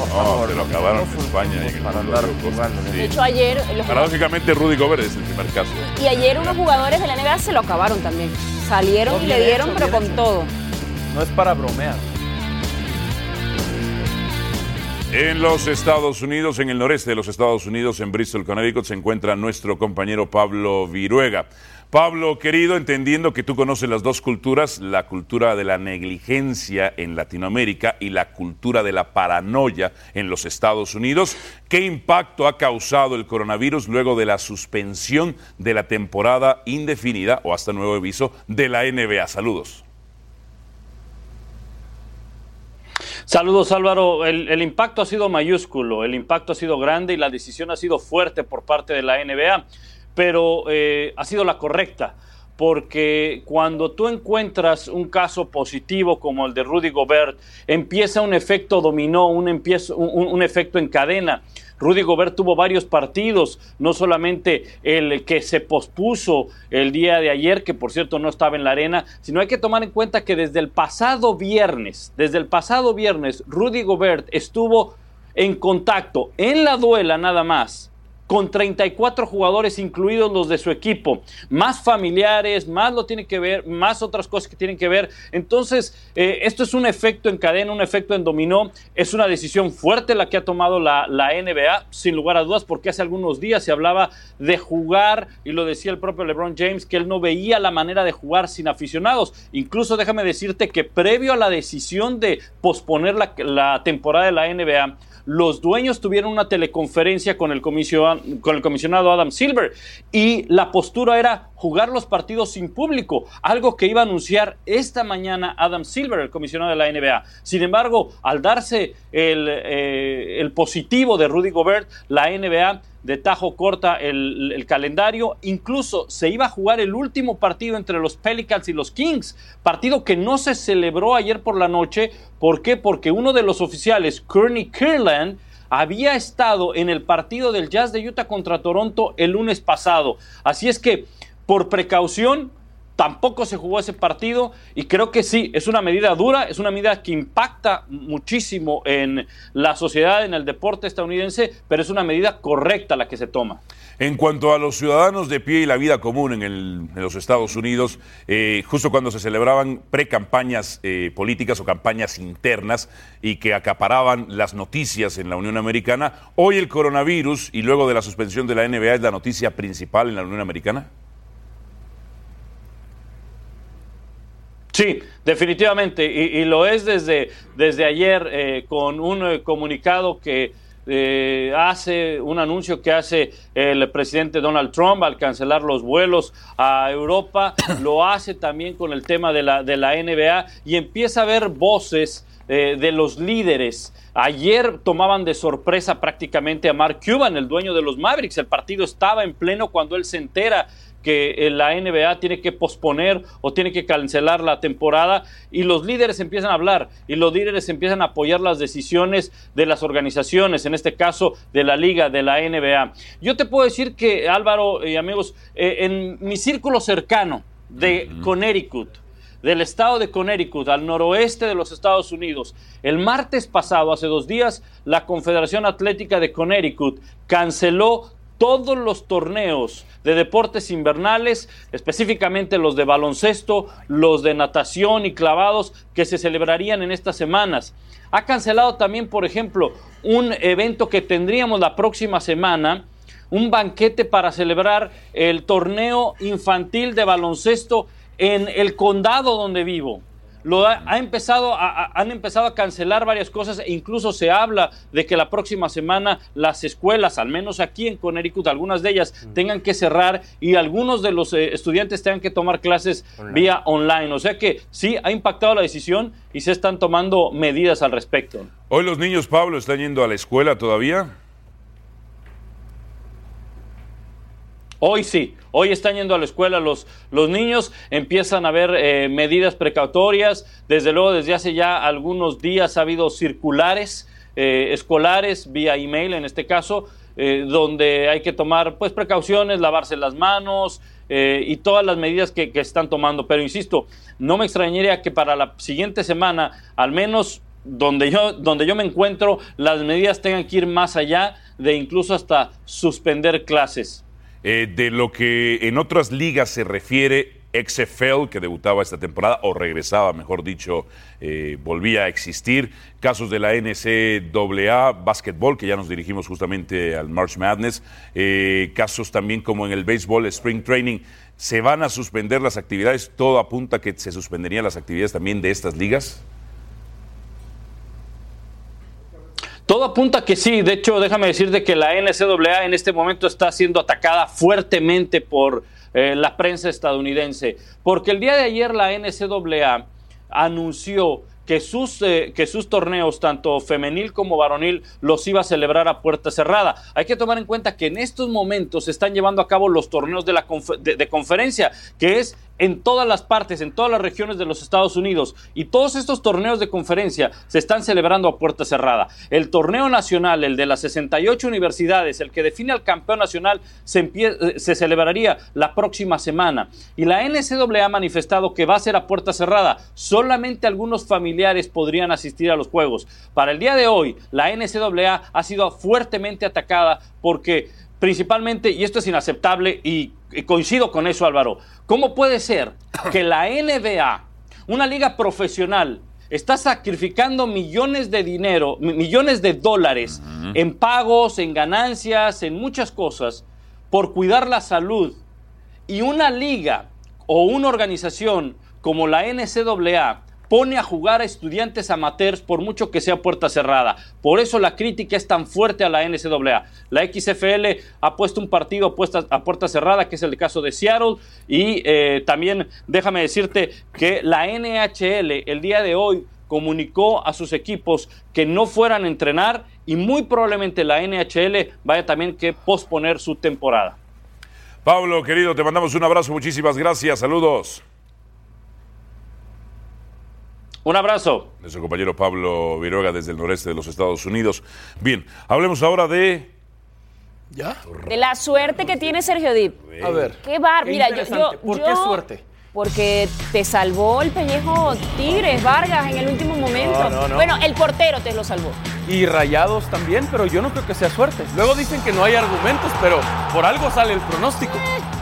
Por No, favor, se lo acabaron en España y en el para mundo andar de Diego Costa. jugando, Sí. De hecho, ayer... Los jugadores, Paradójicamente, Rudy Gobert es el primer caso. y ayer unos jugadores de la NBA se lo acabaron también. Salieron No, y le dieron, hecho, pero con hecho. todo. No es para bromear. En los Estados Unidos, en el noreste de los Estados Unidos, en Bristol, Connecticut, se encuentra nuestro compañero Pablo Viruega. Pablo, querido, entendiendo que tú conoces las dos culturas, la cultura de la negligencia en Latinoamérica y la cultura de la paranoia en los Estados Unidos, ¿qué impacto ha causado el coronavirus luego de la suspensión de la temporada indefinida o hasta nuevo aviso de la NBA? Saludos. Saludos Álvaro, el, impacto ha sido mayúsculo, el impacto ha sido grande y la decisión ha sido fuerte por parte de la NBA, pero eh, ha sido la correcta, porque cuando tú encuentras un caso positivo como el de Rudy Gobert, empieza un efecto dominó, un, empiezo, un, un efecto en cadena. Rudy Gobert tuvo varios partidos, no solamente el que se pospuso el día de ayer, que por cierto no estaba en la arena, sino hay que tomar en cuenta que desde el pasado viernes, desde el pasado viernes, Rudy Gobert estuvo en contacto en la duela nada más con 34 jugadores, incluidos los de su equipo, más familiares, más lo tiene que ver, más otras cosas que tienen que ver. Entonces, eh, esto es un efecto en cadena, un efecto en dominó. Es una decisión fuerte la que ha tomado la, la NBA, sin lugar a dudas, porque hace algunos días se hablaba de jugar, y lo decía el propio LeBron James, que él no veía la manera de jugar sin aficionados. Incluso déjame decirte que previo a la decisión de posponer la, la temporada de la NBA, los dueños tuvieron una teleconferencia con el, con el comisionado Adam Silver y la postura era jugar los partidos sin público, algo que iba a anunciar esta mañana Adam Silver, el comisionado de la NBA. Sin embargo, al darse el, eh, el positivo de Rudy Gobert, la NBA de tajo corta el, el, calendario. Incluso se iba a jugar el último partido entre los Pelicans y los Kings, partido que no se celebró ayer por la noche. ¿Por qué? Porque uno de los oficiales, Kearney Kirland, había estado en el partido del Jazz de Utah contra Toronto el lunes pasado. Así es que, por precaución, tampoco se jugó ese partido y creo que sí, es una medida dura, es una medida que impacta muchísimo en la sociedad, en el deporte estadounidense, pero es una medida correcta la que se toma. En cuanto a los ciudadanos de pie y la vida común en, los Estados Unidos, eh, justo cuando se celebraban pre-campañas eh, políticas o campañas internas y que acaparaban las noticias en la Unión Americana, hoy el coronavirus y luego de la suspensión de la NBA es la noticia principal en la Unión Americana. Sí, definitivamente, y, y, lo es desde, desde ayer eh, con un eh, comunicado que eh, hace, un anuncio que hace el presidente Donald Trump al cancelar los vuelos a Europa, lo hace también con el tema de la, de la NBA y empieza a haber voces de los líderes. Ayer tomaban de sorpresa prácticamente a Mark Cuban, el dueño de los Mavericks. El partido estaba en pleno cuando él se entera que la NBA tiene que posponer o tiene que cancelar la temporada y los líderes empiezan a hablar y los líderes empiezan a apoyar las decisiones de las organizaciones, en este caso de la liga, de la NBA. Yo te puedo decir que Álvaro y amigos, eh, en mi círculo cercano de Connecticut, del estado de Connecticut, al noroeste de los Estados Unidos. El martes pasado, hace dos días, la Confederación Atlética de Connecticut canceló todos los torneos de deportes invernales, específicamente los de baloncesto, los de natación y clavados que se celebrarían en estas semanas. Ha cancelado también, por ejemplo, un evento que tendríamos la próxima semana, un banquete para celebrar el torneo infantil de baloncesto en el condado donde vivo. Lo ha, ha empezado a, a, han empezado a cancelar varias cosas e incluso se habla de que la próxima semana las escuelas, al menos aquí en Connecticut, algunas de ellas tengan que cerrar y algunos de los eh, estudiantes tengan que tomar clases online. vía online. O sea que sí ha impactado la decisión y se están tomando medidas al respecto. Hoy los niños, Pablo, están yendo a la escuela todavía. Hoy sí, hoy están yendo a la escuela los, los niños, empiezan a haber eh, medidas precautorias, desde luego desde hace ya algunos días ha habido circulares eh, escolares vía email en este caso, eh, donde hay que tomar pues precauciones, lavarse las manos eh, y todas las medidas que, que están tomando. Pero insisto, no me extrañaría que para la siguiente semana, al menos donde yo, donde yo me encuentro, las medidas tengan que ir más allá de incluso hasta suspender clases. Eh, de lo que en otras ligas se refiere, XFL, que debutaba esta temporada, o regresaba, mejor dicho, eh, volvía a existir. Casos de la NCAA, básquetbol, que ya nos dirigimos justamente al March Madness. Eh, casos también como en el béisbol, Spring Training. ¿Se van a suspender las actividades? ¿Todo apunta que se suspenderían las actividades también de estas ligas? Apunta que sí. De hecho, déjame decirte que la NCAA en este momento está siendo atacada fuertemente por eh, la prensa estadounidense. Porque el día de ayer la NCAA anunció que sus, eh, que sus torneos, tanto femenil como varonil, los iba a celebrar a puerta cerrada. Hay que tomar en cuenta que en estos momentos se están llevando a cabo los torneos de, la de conferencia, que es en todas las partes, en todas las regiones de los Estados Unidos. Y todos estos torneos de conferencia se están celebrando a puerta cerrada. El torneo nacional, el de las 68 universidades, el que define al campeón nacional, se, se celebraría la próxima semana. Y la NCAA ha manifestado que va a ser a puerta cerrada. Solamente algunos familiares podrían asistir a los juegos. Para el día de hoy, la NCAA ha sido fuertemente atacada porque principalmente, y esto es inaceptable y coincido con eso Álvaro, ¿cómo puede ser que la NBA, una liga profesional, está sacrificando millones de dinero, mi- millones de dólares en pagos, en ganancias, en muchas cosas, por cuidar la salud? Y una liga o una organización como la NCAA pone a jugar a estudiantes amateurs por mucho que sea puerta cerrada. Por eso la crítica es tan fuerte a la NCAA. La XFL ha puesto un partido a puerta cerrada, que es el caso de Seattle, y eh, también déjame decirte que la NHL el día de hoy comunicó a sus equipos que no fueran a entrenar y muy probablemente la NHL vaya también que posponer su temporada. Pablo, querido, te mandamos un abrazo, muchísimas gracias, saludos. Un abrazo. Nuestro compañero Pablo Viruega desde el noreste de los Estados Unidos. Bien, hablemos ahora de... ¿Ya? De la suerte que tiene Sergio Dip. A ver. Qué bar. Qué Mira, yo, yo. ¿Por yo- qué suerte? Porque te salvó el pellejo Tigres, Vargas, en el último momento. No, no, no. Bueno, el portero te lo salvó. Y rayados también, pero yo no creo que sea suerte. Luego dicen que no hay argumentos, pero por algo sale el pronóstico.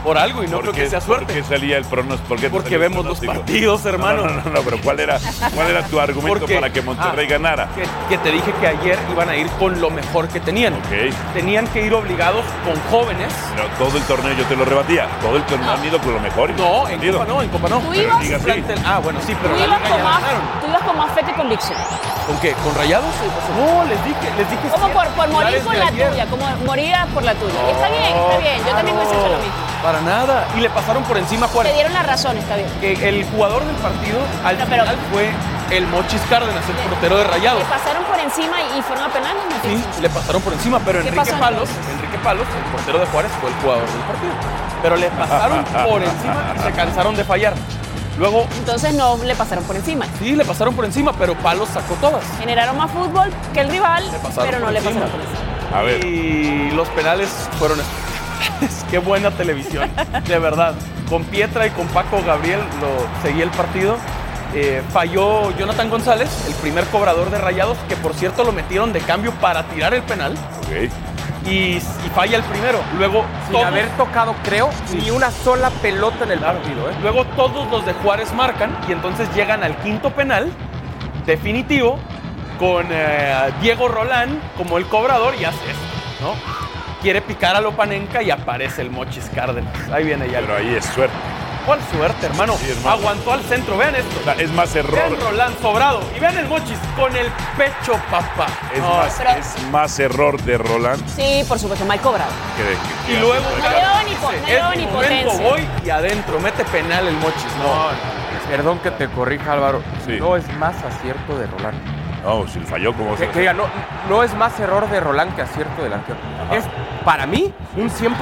Por algo y no ¿Por creo qué- que sea ¿Por suerte. qué salía el pronóstico? ¿Por qué te Porque vemos los partidos, hermano. No, no, no, no, pero ¿cuál era, cuál era tu argumento Porque- para que Monterrey ah, ganara? Que, que te dije que ayer iban a ir con lo mejor que tenían. Ok. Tenían que ir obligados con jóvenes. Pero todo el torneo yo te lo rebatía. Todo el torneo han ido con lo mejor. y No, en. Copa no, en Copa no. Tú Pero ibas, Ah, bueno, sí, pero tú la ibas liga con ya más, tú ibas con más fe que convicción. ¿Con qué? ¿Con rayados? No, les dije, les dije. Como por, por morir de la ayer. tuya, como morir por la tuya. Está bien, está bien. Yo también hubiese hecho lo mismo. Para nada. Y le pasaron por encima a Te dieron la razón, está bien. Que el jugador del partido al No, pero- final fue el Mochis Cárdenas, el portero de Le rayados. pasaron por encima y, fueron a penales. ¿no? Sí, le pasaron por encima, pero ¿Qué Enrique pasó Palos, entonces? Enrique Palos, el portero de Juárez, fue el jugador del partido. Pero le pasaron por encima y se cansaron de fallar. Luego, Entonces no le pasaron por encima. sí, le pasaron por encima, pero Palos sacó todas. Generaron más fútbol que el rival, pero no le encima. pasaron por encima. A ver, Y los penales fueron espectaculares. Qué buena televisión, de verdad. Con Pietra y con Paco Gabriel lo seguí el partido. Eh, falló Jonathan González, el primer cobrador de Rayados, que por cierto lo metieron de cambio para tirar el penal. ok. Y, y falla el primero. Luego, Sin todos- haber tocado, creo, ni una sola pelota en el partido. ¿eh? luego todos los de Juárez marcan y entonces llegan al quinto penal definitivo con eh, Diego Rolán como el cobrador y hace esto, ¿no? Quiere picar a Lopanenka y aparece el Mochis Cárdenas. Ahí viene ya. Pero ahí es suerte. ¿Cuál suerte, hermano? Sí, hermano. Aguantó al centro. Vean esto. Es más error. Vean Rolán sobrado. Y vean el Mochis con el pecho, papá. Es, No, más, pero- es más error de Roland Sí, por supuesto, mal cobrado. que de que- Y luego No voy y adentro. Mete penal el Mochis. No, Perdón que te corrija, Álvaro. Sí. No es más acierto de Roland. No, si falló como Que, que diga, no, no es más error de Roland que acierto del arquero. Es, para mí, un 100%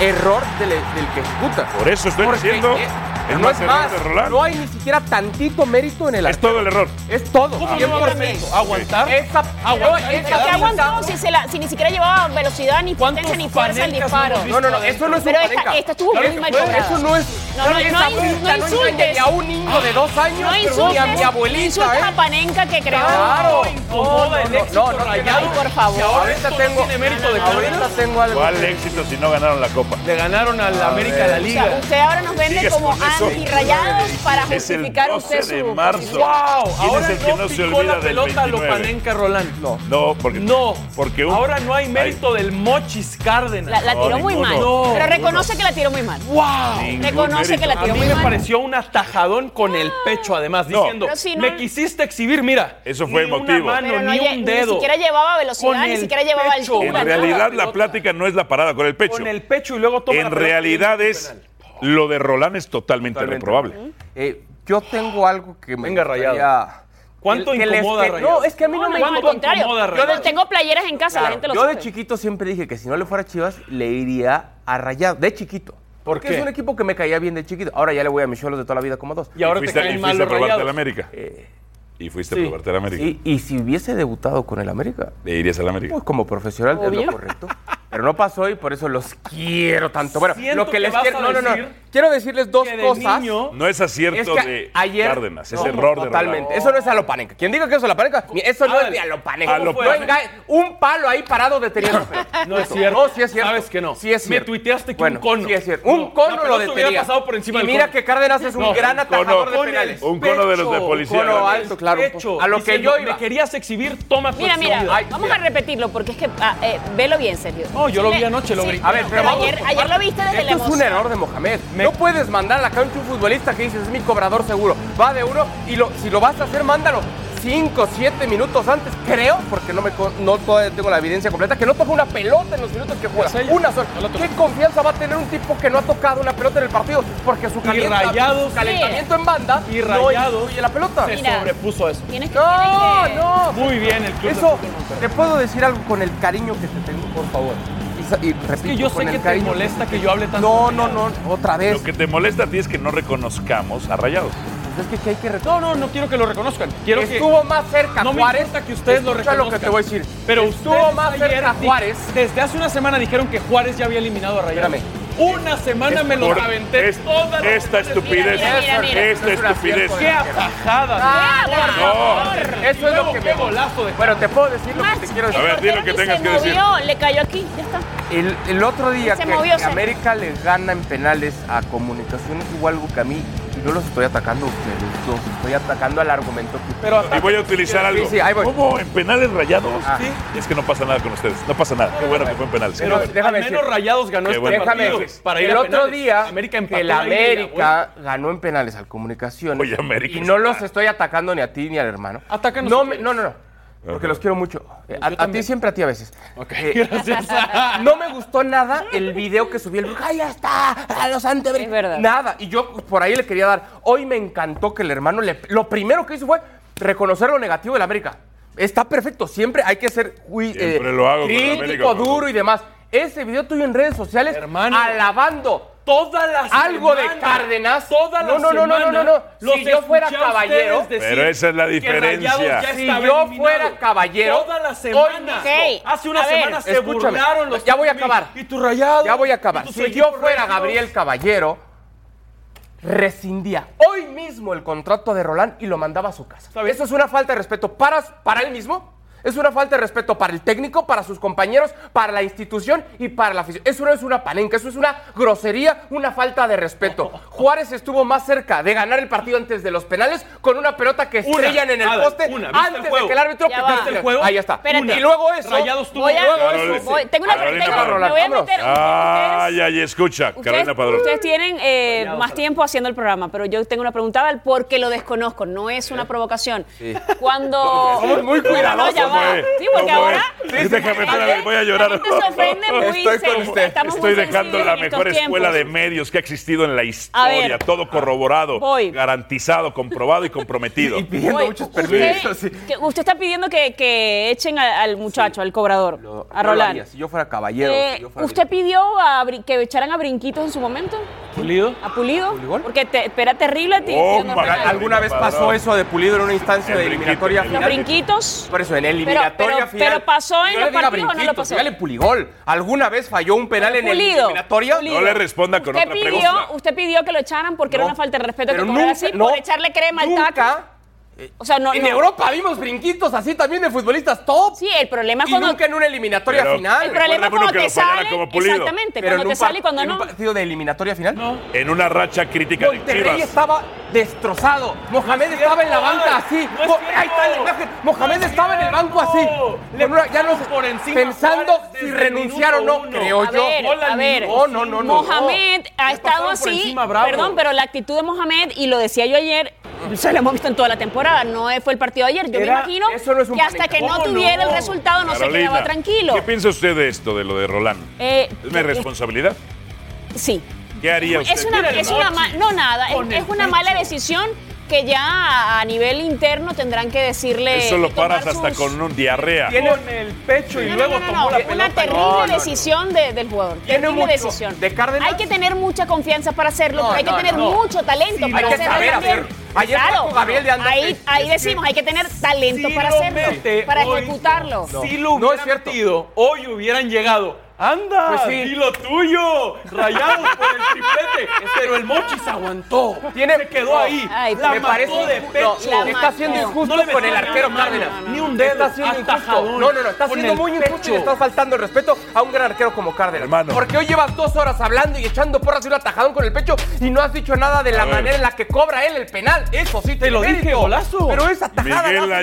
error del, del que ejecuta. Por eso estoy Porque, diciendo, eh, es no más error de Roland. No hay ni siquiera tantito mérito en el Es arquero. todo el error. Es todo. ¿Cómo no 100%. va a aguantar? Esa, Aguantar pero y esa ¿Pero qué aguantó si, se la- si ni siquiera llevaba velocidad, ni ¿Cuántos potencia, ni fuerza el panecas disparo? No, no, no, eso no es Pero un esta- esta estuvo muy mal eso- no es. No, no, esa no, no insultes. ni a un niño de dos años, No insultes, a mi no abuelita. insultes ¿eh? a Panenka que creó. Claro. Éxito no, no, rayado. Ay, por favor. Y ahora Ahorita tengo, no tiene mérito de tengo algo. ¿Cuál éxito si no ganaron la Copa? Le ganaron al América la O Liga. sea, usted ahora nos vende como antirrayados para Es el justificar 12 usted de su marzo. posición. ¡Wow! ¿Quién Ahora es el que no, no se picó olvida la del pelota 29? Lopanenka Roland. No. No, porque. No. Porque un- Ahora no hay Ay. mérito del Mochis Cárdenas. La, la No, tiró muy ninguno. mal. No, pero reconoce que la tiró muy mal. ¡Wow! Ningún Reconoce que la mérito. A tiró mí muy me mal. pareció un atajadón con el pecho, además, diciendo, si me quisiste exhibir, mira. Eso fue ni emotivo. Una mano, Pero no ni un dedo. Ni siquiera llevaba velocidad, ni el siquiera llevaba altura. En realidad, pelota. La plática no es la parada con el pecho. Con el pecho y luego toma la En realidad es. penal. Lo de Roland es totalmente, Totalmente. reprobable. Eh, yo tengo algo que me Venga, gustaría- Rayado. ¿Cuánto les- incomoda? No, es que a mí no, No, me ¿Cuánto contrario. incomoda, Yo Rayado? tengo playeras en casa, la Claro, gente lo yo sabe. de chiquito siempre dije que si no le fuera a Chivas, le iría a Rayado. De chiquito. ¿Por Porque qué? es un equipo que me caía bien de chiquito. Ahora ya le voy a mis cholos de toda la vida como dos. Y ahora y te fuiste, y caen mal fuiste a los probarte a rayados. la América. Eh, Y fuiste sí. a probarte a la América. y, y si hubiese debutado con el América, Le irías a la América. pues como profesional es Pero no pasó y por eso los quiero tanto. Bueno, lo que, les quiero. No, no, no. Quiero decirles dos cosas. No es acierto de ayer, Cárdenas, no, es error no, de Totalmente. Eso no es a alopaneca. Quien diga que es alopaneca, eso no es de alopaneca. alopaneca. Un palo ahí parado deteniendo. no es cierto. No, sí es cierto. Sabes que no. Sí es cierto. Me tuiteaste que bueno, un cono. Sí es cierto. Un cono lo detenía. pasado por encima y mira que Cárdenas es un gran atajador de penales. Un cono de los de policía. Un cono alto, claro. A lo que yo. Me querías exhibir, toma tu Mira, mira, vamos a repetirlo porque es que ah, eh, velo bien, Sergio. No, yo lo vi anoche, lo sí. A ver, pero, pero vamos, ayer, lo viste desde Esto la es un error de Mohamed. No puedes mandar a la cancha un futbolista que dices es mi cobrador seguro. Va de uno y si lo vas a hacer, mándalo. 5, 7 minutos antes, creo, porque no, me, no tengo la evidencia completa, que no tocó una pelota en los minutos que juega. Una sola. ¿Qué confianza va a tener un tipo que no ha tocado una pelota en el partido? Porque su, calenta, rayados, calentamiento en banda y rayados, no la pelota. Se Mira, sobrepuso eso. No, no. Muy bien el club. Eso, te puedo decir algo con el cariño que te tengo, por favor. Y repito, es que yo sé que te molesta que yo hable tanto. No, no, no, otra vez. Lo que te molesta a ti es que no reconozcamos a Rayados. Pues es que, hay que. No, no, no quiero que lo reconozcan. Quiero estuvo más cerca no Juárez. Que ustedes lo reconozcan. lo que te voy a decir. Pero estuvo más cerca Juárez. Desde hace una semana dijeron que Juárez ya había eliminado a Rayados. Espérame. Una semana es, me los aventé es, todas Esta estupidez. Esta estupidez. ¡Qué afajada! Ah, no, Eso es lo que me golazo de. Bueno, te puedo decir lo que te quiero decir. A ver, di lo que tengas que decir. Le cayó aquí, ya está. El, otro día que América le gana en penales a Comunicaciones igual que a mí no los estoy atacando a ustedes, los estoy atacando al argumento que Pero y voy a utilizar algo. Sí, sí, ¿Cómo en penales rayados? Ah. ¿Sí? Es que no pasa nada con ustedes, no pasa nada. Qué bueno que fue en penales. Pero, déjame al menos rayados ganó este bueno. déjame pues. para ir El otro día América empató América ganó en penales al Comunicaciones Oye, América y no los estoy atacando ni a ti ni al hermano. Atácanos. No, no, no, no porque los quiero mucho. A, ti siempre, a ti a veces. Ok, eh, no me gustó nada el video que subí el brujo. ¡Ahí está! ¡A los antes! Nada. Y yo por ahí le quería dar. Hoy me encantó que el hermano le, lo primero que hizo fue reconocer lo negativo de la América. Está perfecto. Siempre hay que ser siempre eh, lo hago crítico, América, duro y demás ese video tuyo en redes sociales alabando todas las algo de Cárdenas. Todas las no, no, no, no, no, no, Si yo fuera caballero, pero esa es la diferencia. Si yo fuera caballero, todas las semanas. Hace una semana se escúchame. los Ya voy a acabar. Y tu rayado. Ya voy a acabar. Si yo fuera. Gabriel Caballero, rescindía hoy mismo el contrato de Roland y lo mandaba a su casa. Eso es una falta de respeto para, para él mismo es una falta de respeto para el técnico, para sus compañeros, para la institución y para la afición. Eso no es una palenca, eso es una grosería, una falta de respeto. Juárez estuvo más cerca de ganar el partido antes de los penales con una pelota que estrellan en el poste antes de que el árbitro el juego? Ahí está. Y luego eso. Rayados tuvo. tengo una pregunta. Me voy a. Ay, ay, escucha, Carolina Padrón. Ustedes tienen eh, más tiempo haciendo el programa, pero yo tengo una pregunta porque lo desconozco. No es una provocación. Sí. Cuando. Somos muy cuidadosos. Sí, porque ahora. Sí, Déjame, voy a llorar. se Estoy con Estoy dejando la mejor escuela de medios que ha existido en la historia. Todo corroborado, garantizado, comprobado y comprometido. Y pidiendo muchos permisos. Usted, está pidiendo que, echen al, muchacho, al cobrador, a Roland. Si yo fuera caballero. Eh, ¿Usted pidió que echaran a Brinquitos en su momento? ¿Pulido? ¿A Pulido? Porque te, era terrible a ti. Oh, ¿Alguna vez pasó eso de Pulido en una instancia de eliminatoria final? ¿Los Brinquitos? Por eso, en el pero, pasó en no los partidos o no lo pasó. Puligol. ¿Alguna vez falló un penal en Pulido, el eliminatoria? Pulido. No le responda con usted otra pidió, pregunta. Usted pidió que lo echaran porque era una falta de respeto que así no, por echarle crema al taco. Eh, o en. Europa vimos brinquitos así también de futbolistas top. Sí, el problema es cuando. nunca en una eliminatoria final. El problema cuando te sale. Como exactamente, cuando te sale y cuando no. ¿En un partido de eliminatoria final? No. En una racha crítica Monterrey de Chivas. estaba destrozado. Mohamed estaba en la banca así. No es imagen. Mohamed estaba en el banco así. Ya no por encima. Pensando si renunciar o no. Creo yo. A ver. No, no, no. Mohamed ha estado así. Perdón, pero la actitud de Mohamed, y lo decía yo ayer, se lo hemos visto en toda la temporada. No fue el partido de ayer. Yo me imagino que hasta que no tuviera el resultado no Carolina, se quedaba tranquilo. ¿Qué piensa usted de esto, de lo de Roland? Eh, ¿Es una eh, responsabilidad? Sí. ¿Qué haría usted? No nada, es una mala decisión que ya a nivel interno tendrán que decirle. Eso lo paras hasta con un diarrea. Tiene en el pecho y luego tomó la pelota. Una terrible decisión del jugador. Tiene terrible decisión. Hay que tener mucha confianza para hacerlo, hay que tener mucho talento para hay. Que saber Ayer claro, Gabriel de Andrés, ahí, ahí decimos, hay que tener talento para hacerlo, para ejecutarlo. si lo hubiera no es cierto. hoy hubieran llegado ¡Anda! Pues sí. ¡Di lo tuyo! ¡Rayados por el triplete! Pero el Mochis aguantó. Tiene- Se quedó ahí. Ay, la me mató parece de injusto. pecho. No, está siendo injusto No con el arquero mano, Cárdenas. ni un dedo, Está siendo injusto. atajadón, No, no, no. Está con siendo muy injusto y le estás faltando el respeto a un gran arquero como Cárdenas. Hermano. Porque hoy llevas dos horas hablando y echando porras y un atajadón con el pecho y no has dicho nada de la A ver. manera en la que cobra él el penal. Eso sí te lo dije, golazo. Pero esa tajada Miguel la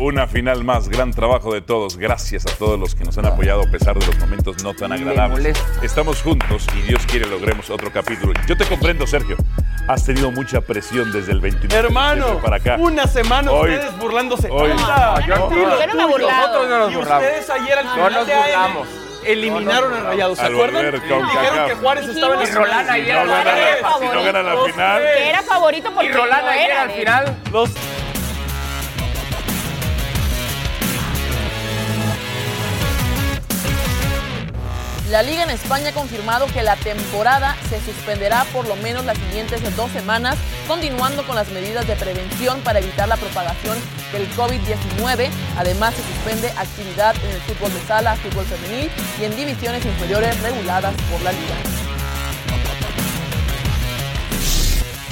Una final más, gran trabajo de todos. Gracias a todos los que nos han apoyado a pesar de los momentos no tan agradables. Estamos juntos y Dios quiere logremos otro capítulo. Yo te comprendo, Sergio. Has tenido mucha presión desde el 29 de Hermano, diciembre para acá. una semana Hoy- ustedes burlándose. hoy- yo no, yo no me. Nosotros no nos Y burlamos. ustedes ayer al No final nos de AM eliminaron a Rayados. ¿Se acuerdan? volver con Dijeron que Juárez estaba en Dijimos el Si no final. la, si no gana la final. Que era favorito porque Y no ayer era al de- final. Los La Liga en España ha confirmado que la temporada se suspenderá por lo menos las siguientes dos semanas, continuando con las medidas de prevención para evitar la propagación del COVID-19. Además, se suspende actividad en el fútbol de sala, fútbol femenil y en divisiones inferiores reguladas por la Liga.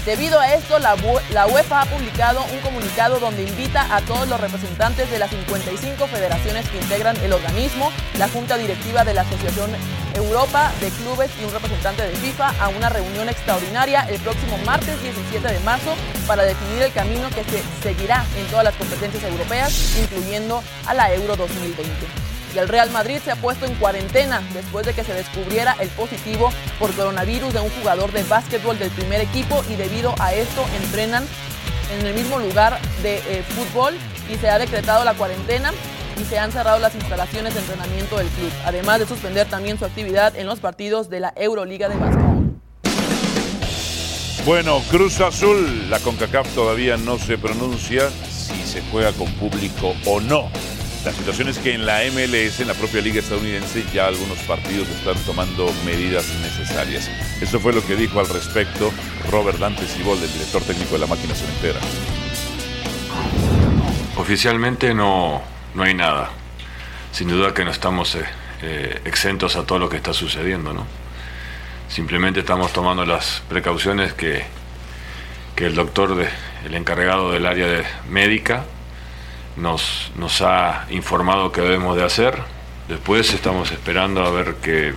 Debido a esto, la, UEFA ha publicado un comunicado donde invita a todos los representantes de las 55 federaciones que integran el organismo, la Junta Directiva de la Asociación Europa de Clubes y un representante de FIFA a una reunión extraordinaria el próximo martes 17 de marzo para definir el camino que se seguirá en todas las competencias europeas, incluyendo a la Euro 2020 y el Real Madrid se ha puesto en cuarentena después de que se descubriera el positivo por coronavirus de un jugador de básquetbol del primer equipo y debido a esto entrenan en el mismo lugar de eh, fútbol y se ha decretado la cuarentena y se han cerrado las instalaciones de entrenamiento del club, además de suspender también su actividad en los partidos de la Euroliga de básquetbol. Bueno, Cruz Azul, la CONCACAF todavía no se pronuncia si se juega con público o no. La situación es que en la MLS, en la propia liga estadounidense, ya algunos partidos están tomando medidas necesarias. Eso fue lo que dijo al respecto Robert Dante Cibol, el director técnico de la máquina cementera. Oficialmente no, no hay nada. Sin duda que no estamos eh, eh, exentos a todo lo que está sucediendo, ¿no? Simplemente estamos tomando las precauciones que, que el doctor, el encargado del área de médica, nos, nos ha informado que debemos de hacer. Después estamos esperando a ver que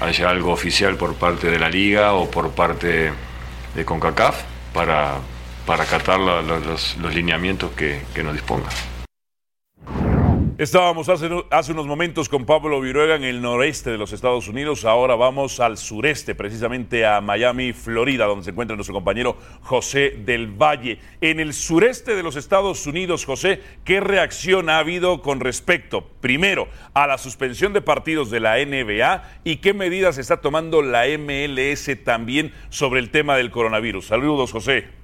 haya algo oficial por parte de la liga o por parte de CONCACAF para, para acatar la- los, los lineamientos que, que nos dispongan. Estábamos hace, unos momentos con Pablo Viruega en el noreste de los Estados Unidos. Ahora vamos al sureste, precisamente a Miami, Florida, donde se encuentra nuestro compañero José del Valle. En el sureste de los Estados Unidos, José, ¿qué reacción ha habido con respecto, primero, a la suspensión de partidos de la NBA y qué medidas está tomando la MLS también sobre el tema del coronavirus? Saludos, José.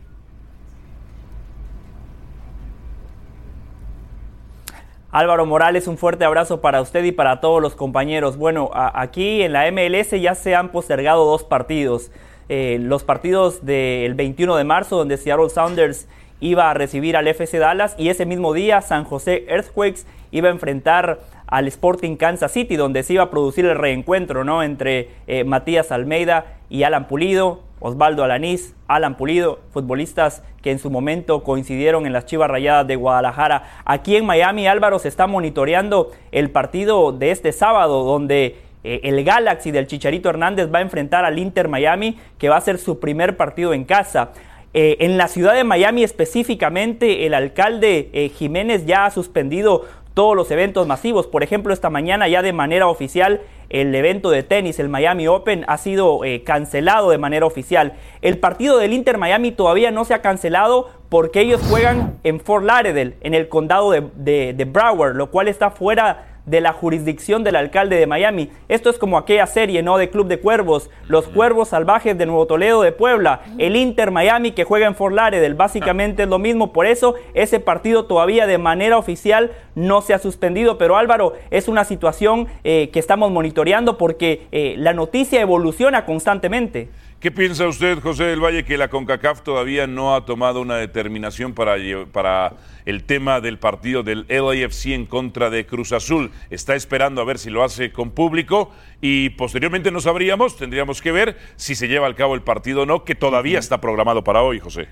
Álvaro Morales, un fuerte abrazo para usted y para todos los compañeros. Bueno, aquí en la MLS ya se han postergado dos partidos. Eh, los partidos del 21 de marzo, donde Seattle Sounders iba a recibir al FC Dallas, y ese mismo día San José Earthquakes iba a enfrentar al Sporting Kansas City, donde se iba a producir el reencuentro ¿no? entre eh, Matías Almeida y Alan Pulido, Osvaldo Alanís, Alan Pulido, futbolistas que en su momento coincidieron en las Chivas Rayadas de Guadalajara. Aquí en Miami, Álvaro se está monitoreando el partido de este sábado, donde eh, el Galaxy del Chicharito Hernández va a enfrentar al Inter Miami, que va a ser su primer partido en casa. Eh, en la ciudad de Miami específicamente, el alcalde eh, Jiménez ya ha suspendido todos los eventos masivos. Por ejemplo, esta mañana ya de manera oficial el evento de tenis, el Miami Open, ha sido eh, cancelado de manera oficial. El partido del Inter Miami todavía no se ha cancelado porque ellos juegan en Fort Lauderdale, en el condado de, de- de Broward, lo cual está fuera de la jurisdicción del alcalde de Miami. Esto es como aquella serie, ¿no? De Club de Cuervos, los Cuervos Salvajes de Nuevo Toledo de Puebla, el Inter Miami que juega en Fort Lauderdale, básicamente es lo mismo, por eso ese partido todavía de manera oficial no se ha suspendido, pero Álvaro, es una situación eh, que estamos monitoreando porque eh, la noticia evoluciona constantemente. ¿Qué piensa usted, José del Valle, que la CONCACAF todavía no ha tomado una determinación para, para el tema del partido del LAFC en contra de Cruz Azul? Está esperando a ver si lo hace con público y posteriormente no sabríamos, tendríamos que ver si se lleva a cabo el partido o no, que todavía está programado para hoy, José.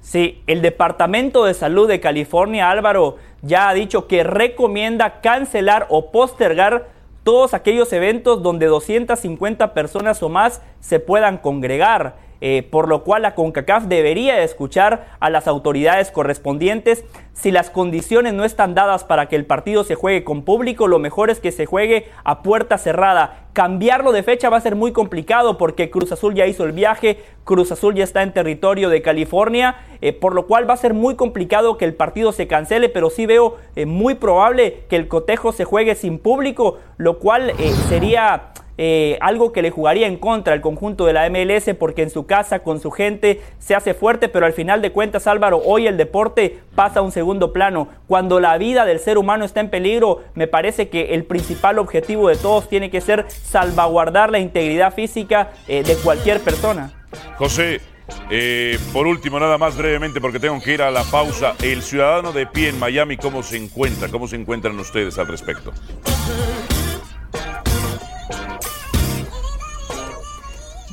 Sí, el Departamento de Salud de California, Álvaro, ya ha dicho que recomienda cancelar o postergar todos aquellos eventos donde 250 personas o más se puedan congregar. eh, por lo cual la CONCACAF debería de escuchar a las autoridades correspondientes. Si las condiciones no están dadas para que el partido se juegue con público, lo mejor es que se juegue a puerta cerrada. Cambiarlo de fecha va a ser muy complicado porque Cruz Azul ya hizo el viaje, Cruz Azul ya está en territorio de California, eh, por lo cual va a ser muy complicado que el partido se cancele, pero sí veo eh, muy probable que el cotejo se juegue sin público, lo cual eh, sería eh, algo que le jugaría en contra al conjunto de la MLS porque en su casa, con su gente, se hace fuerte, pero al final de cuentas, Álvaro, hoy el deporte pasa a un segundo plano. Cuando la vida del ser humano está en peligro, me parece que el principal objetivo de todos tiene que ser salvaguardar la integridad física eh, de cualquier persona. José, eh, por último, nada más brevemente, porque tengo que ir a la pausa. El ciudadano de pie en Miami, ¿cómo se encuentra? ¿Cómo se encuentran ustedes al respecto?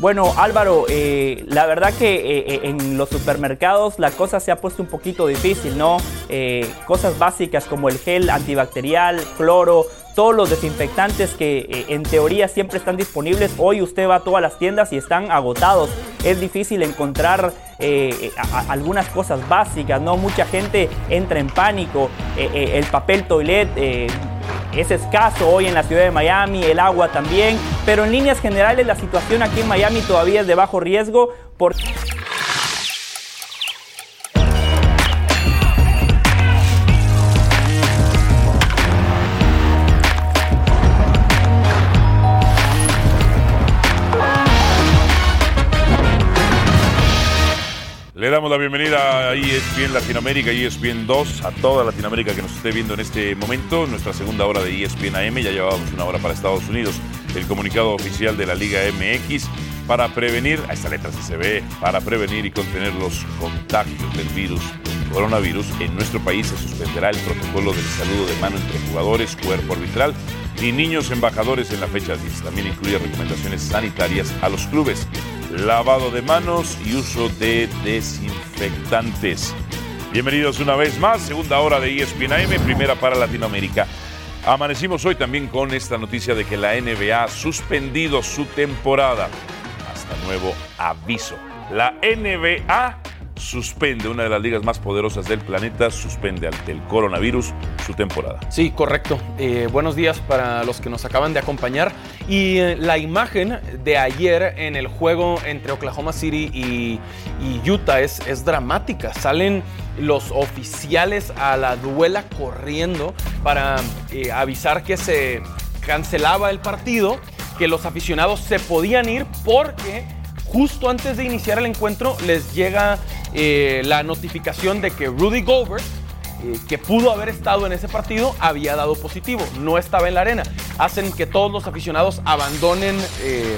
Bueno, Álvaro, eh, la verdad que eh, eh, en los supermercados la cosa se ha puesto un poquito difícil, ¿no? Eh, cosas básicas como el gel antibacterial, cloro, todos los desinfectantes que en teoría siempre están disponibles. Hoy usted va a todas las tiendas y están agotados. Es difícil encontrar algunas cosas básicas, ¿no? Mucha gente entra en pánico. El papel toilet es escaso hoy en la ciudad de Miami, el agua también, pero en líneas generales la situación aquí en Miami todavía es de bajo riesgo por... Le damos la bienvenida a ESPN Latinoamérica, ESPN 2, a toda Latinoamérica que nos esté viendo en este momento. Nuestra segunda hora de ESPN AM, ya llevábamos una hora para Estados Unidos. El comunicado oficial de la Liga MX para prevenir, a esta letra sí se ve, para prevenir y contener los contagios del virus coronavirus. En nuestro país se suspenderá el protocolo del saludo de mano entre jugadores, cuerpo arbitral y niños embajadores en la fecha 10. También incluye recomendaciones sanitarias a los clubes lavado de manos y uso de desinfectantes. Bienvenidos una vez más, segunda hora de ESPN AM, primera para Latinoamérica. Amanecimos hoy también con esta noticia de que la NBA ha suspendido su temporada. Hasta nuevo aviso. La NBA suspende, una de las ligas más poderosas del planeta, suspende ante el coronavirus su temporada. Sí, correcto. Eh, buenos días para los que nos acaban de acompañar. Y eh, la imagen de ayer en el juego entre Oklahoma City y, Utah es, es dramática. Salen los oficiales a la duela corriendo para eh, avisar que se cancelaba el partido, que los aficionados se podían ir porque justo antes de iniciar el encuentro les llega eh, la notificación de que Rudy Gobert eh, que pudo haber estado en ese partido había dado positivo, no estaba en la arena. Hacen que todos los aficionados abandonen eh,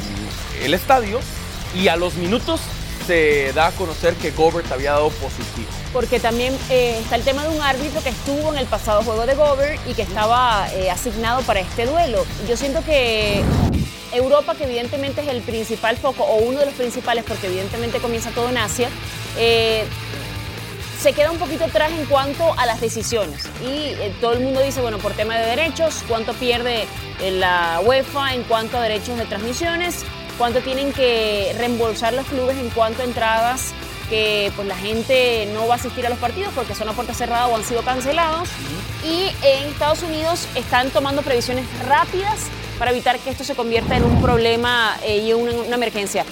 el estadio y a los minutos se da a conocer que Gobert había dado positivo. Porque también eh, está el tema de un árbitro que estuvo en el pasado juego de Gobert y que estaba eh, asignado para este duelo. Yo siento que Europa, que evidentemente es el principal foco, o uno de los principales, porque evidentemente comienza todo en Asia, eh, se queda un poquito atrás en cuanto a las decisiones. Y todo el mundo dice, bueno, por tema de derechos, cuánto pierde la UEFA en cuanto a derechos de transmisiones, cuánto tienen que reembolsar los clubes en cuanto a entradas que pues la gente no va a asistir a los partidos porque son a puerta cerrada o han sido cancelados. Y en Estados Unidos están tomando previsiones rápidas para evitar que esto se convierta en un problema eh, y una, una emergencia.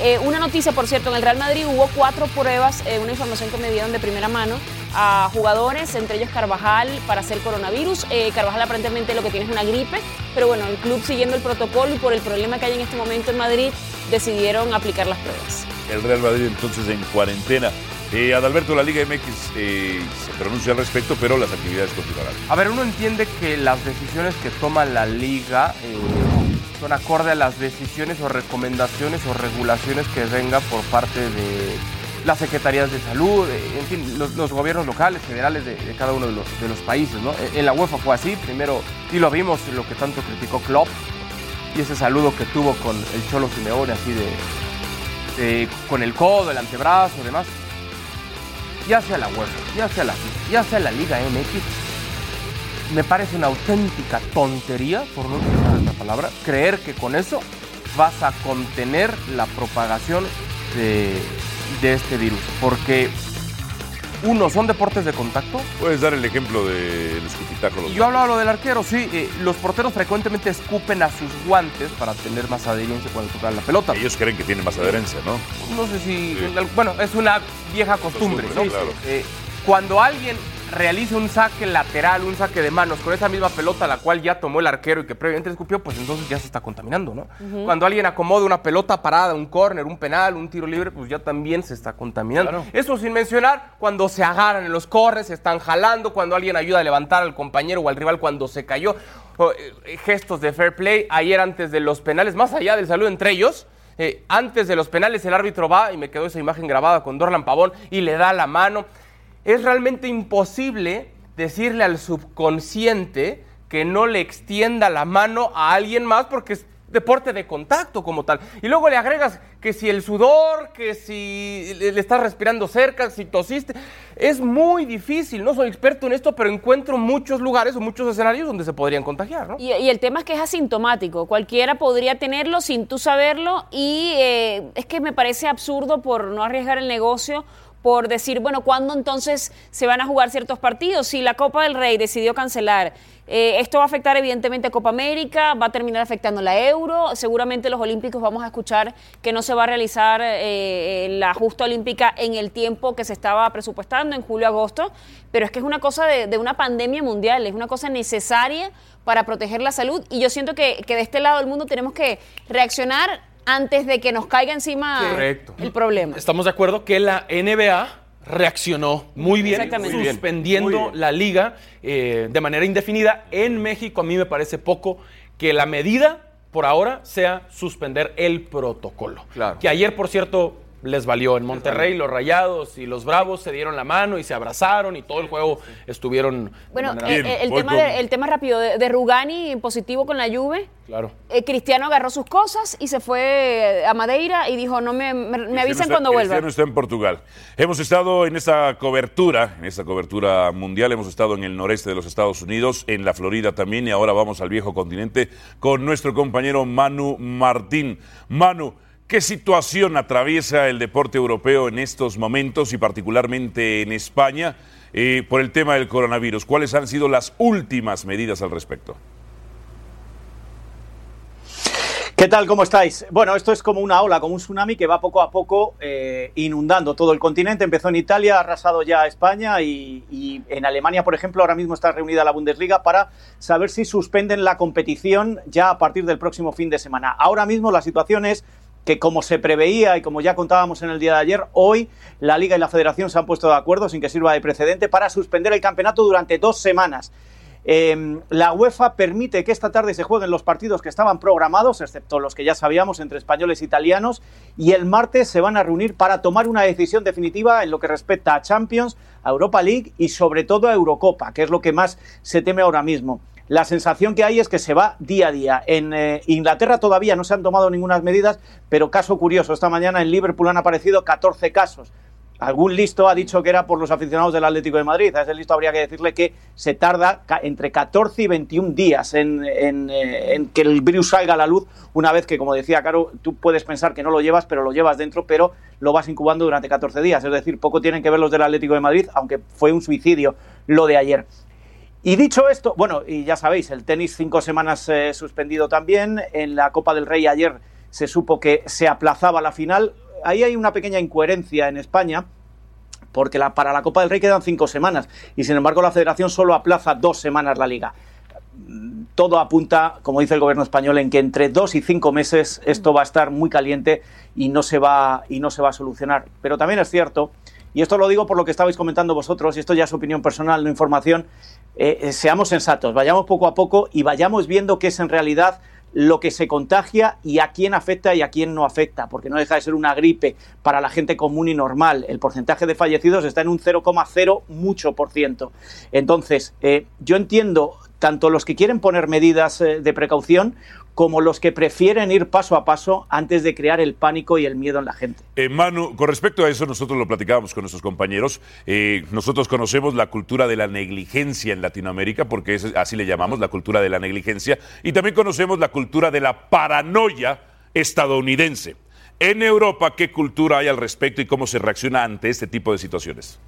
Eh, una noticia, por cierto, en el Real Madrid hubo cuatro pruebas, eh, una información que me dieron de primera mano a jugadores, entre ellos Carvajal, para hacer coronavirus. Eh, Carvajal aparentemente lo que tiene es una gripe, pero bueno, el club siguiendo el protocolo y por el problema que hay en este momento en Madrid, decidieron aplicar las pruebas. El Real Madrid entonces en cuarentena. Eh, Adalberto, la Liga MX eh, se pronuncia al respecto, pero las actividades continuarán. A ver, uno entiende que las decisiones que toma la liga eh, son acorde a las decisiones o recomendaciones o regulaciones que vengan por parte de las secretarías de salud, eh, en fin, los, gobiernos locales, federales de, cada uno de los, países. ¿no? En la UEFA fue así, primero, y lo vimos lo que tanto criticó Klopp, y ese saludo que tuvo con el Cholo Simeone, así de, de- con el codo, el antebrazo, demás. Ya sea la UEFA, ya sea la FIFA, ya sea la Liga MX, me parece una auténtica tontería, por no utilizar esta palabra, creer que con eso vas a contener la propagación de, de este virus. Porque, uno, son deportes de contacto. Puedes dar el ejemplo del escupitajo. Y yo hablaba lo del arquero, sí. eh, los porteros frecuentemente escupen a sus guantes para tener más adherencia cuando tocan la pelota. Ellos creen que tienen más adherencia, ¿no? No sé si. Bueno, es una vieja costumbre, Costumbre, ¿no? sí, claro. Eh, cuando alguien realiza un saque lateral, un saque de manos con esa misma pelota la cual ya tomó el arquero y que previamente escupió, pues entonces ya se está contaminando, ¿no? Cuando alguien acomoda una pelota parada, un córner, un penal, un tiro libre, pues ya también se está contaminando. Claro. Eso sin mencionar cuando se agarran en los corres, se están jalando, cuando alguien ayuda a levantar al compañero o al rival cuando se cayó. Eh, gestos de fair play. Ayer antes de los penales, más allá del saludo entre ellos, eh, antes de los penales el árbitro va y me quedó esa imagen grabada con Dorlan Pavón y le da la mano. Es realmente imposible decirle al subconsciente que no le extienda la mano a alguien más porque es deporte de contacto como tal. Y luego le agregas que si el sudor, que si le estás respirando cerca, si tosiste. Es muy difícil, no soy experto en esto, pero encuentro muchos lugares o muchos escenarios donde se podrían contagiar, ¿no? Y, y el tema es que es asintomático. Cualquiera podría tenerlo sin tú saberlo y eh, es que me parece absurdo por no arriesgar el negocio, por decir, bueno, ¿cuándo entonces se van a jugar ciertos partidos? Si la Copa del Rey decidió cancelar, eh, esto va a afectar evidentemente a Copa América, va a terminar afectando la Euro, seguramente los Olímpicos vamos a escuchar que no se va a realizar eh, la justa olímpica en el tiempo que se estaba presupuestando, en julio-agosto, pero es que es una cosa de, de una pandemia mundial, es una cosa necesaria para proteger la salud y yo siento que, que de este lado del mundo tenemos que reaccionar antes de que nos caiga encima Correcto. el problema. Estamos de acuerdo que la NBA reaccionó muy bien, suspendiendo muy bien. la liga eh, de manera indefinida. En México a mí me parece poco que la medida por ahora sea suspender el protocolo. Que ayer, por cierto, les valió. En Monterrey los Rayados y los Bravos se dieron la mano y se abrazaron y todo el juego estuvieron... Bueno, eh, el, tema de- el tema rápido de, de Rugani positivo con la Juve. Claro. Eh, Cristiano agarró sus cosas y se fue a Madeira y dijo, no me, me, me avisan Cristiano está- cuando vuelva. Cristiano está en Portugal. Hemos estado en esta cobertura, en esta cobertura mundial, hemos estado en el noreste de los Estados Unidos, en la Florida también, y ahora vamos al viejo continente con nuestro compañero Manu Martín. Manu, ¿qué situación atraviesa el deporte europeo en estos momentos y particularmente en España eh, por el tema del coronavirus? ¿Cuáles han sido las últimas medidas al respecto? ¿Qué tal? ¿Cómo estáis? Bueno, esto es como una ola, como un tsunami que va poco a poco eh, inundando todo el continente. Empezó en Italia, ha arrasado ya España y en Alemania, por ejemplo, ahora mismo está reunida la Bundesliga para saber si suspenden la competición ya a partir del próximo fin de semana. Ahora mismo la situación es que como se preveía y como ya contábamos en el día de ayer, hoy la Liga y la Federación se han puesto de acuerdo, sin que sirva de precedente, para suspender el campeonato durante dos semanas. Eh, la UEFA permite que esta tarde se jueguen los partidos que estaban programados, excepto los que ya sabíamos entre españoles e italianos, y el martes se van a reunir para tomar una decisión definitiva en lo que respecta a Champions, a Europa League y sobre todo a Eurocopa, que es lo que más se teme ahora mismo. La sensación que hay es que se va día a día. En eh, Inglaterra todavía no se han tomado ninguna medidas, pero caso curioso, esta mañana en Liverpool han aparecido 14 casos. Algún listo ha dicho que era por los aficionados del Atlético de Madrid. A ese listo habría que decirle que se tarda entre 14 y 21 días en, en, eh, en que el virus salga a la luz, una vez que, como decía Caro, tú puedes pensar que no lo llevas, pero lo llevas dentro, pero lo vas incubando durante 14 días. Es decir, poco tienen que ver los del Atlético de Madrid, aunque fue un suicidio lo de ayer. Y dicho esto, bueno, y ya sabéis, el tenis cinco semanas eh, suspendido también. En la Copa del Rey ayer se supo que se aplazaba la final. Ahí hay una pequeña incoherencia en España, porque para la Copa del Rey quedan cinco semanas y sin embargo la Federación solo aplaza dos semanas la liga. Todo apunta, como dice el gobierno español, en que entre dos y cinco meses esto va a estar muy caliente y no se va, y no se va a solucionar. Pero también es cierto, y esto lo digo por lo que estabais comentando vosotros, y esto ya es opinión personal, no información, eh, eh, seamos sensatos, vayamos poco a poco y vayamos viendo qué es en realidad lo que se contagia y a quién afecta y a quién no afecta, porque no deja de ser una gripe para la gente común y normal. El porcentaje de fallecidos está en un 0,0 mucho por ciento. Entonces, eh, yo entiendo tanto los que quieren poner medidas de precaución como los que prefieren ir paso a paso antes de crear el pánico y el miedo en la gente. Eh, Manu, con respecto a eso, nosotros lo platicábamos con nuestros compañeros. Eh, nosotros conocemos la cultura de la negligencia en Latinoamérica, porque es, así le llamamos, la cultura de la negligencia, y también conocemos la cultura de la paranoia estadounidense. En Europa, ¿qué cultura hay al respecto y cómo se reacciona ante este tipo de situaciones?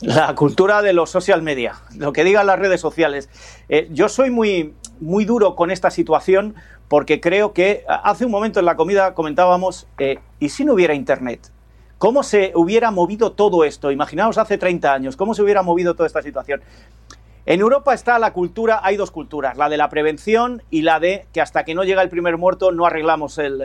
La cultura de los social media, lo que digan las redes sociales. Eh, yo soy muy, muy duro con esta situación porque creo que hace un momento en la comida comentábamos, eh, ¿y si no hubiera Internet? ¿Cómo se hubiera movido todo esto? Imaginaos hace 30 años, ¿cómo se hubiera movido toda esta situación? En Europa está la cultura, hay dos culturas, la de la prevención y la de que hasta que no llega el primer muerto no arreglamos el,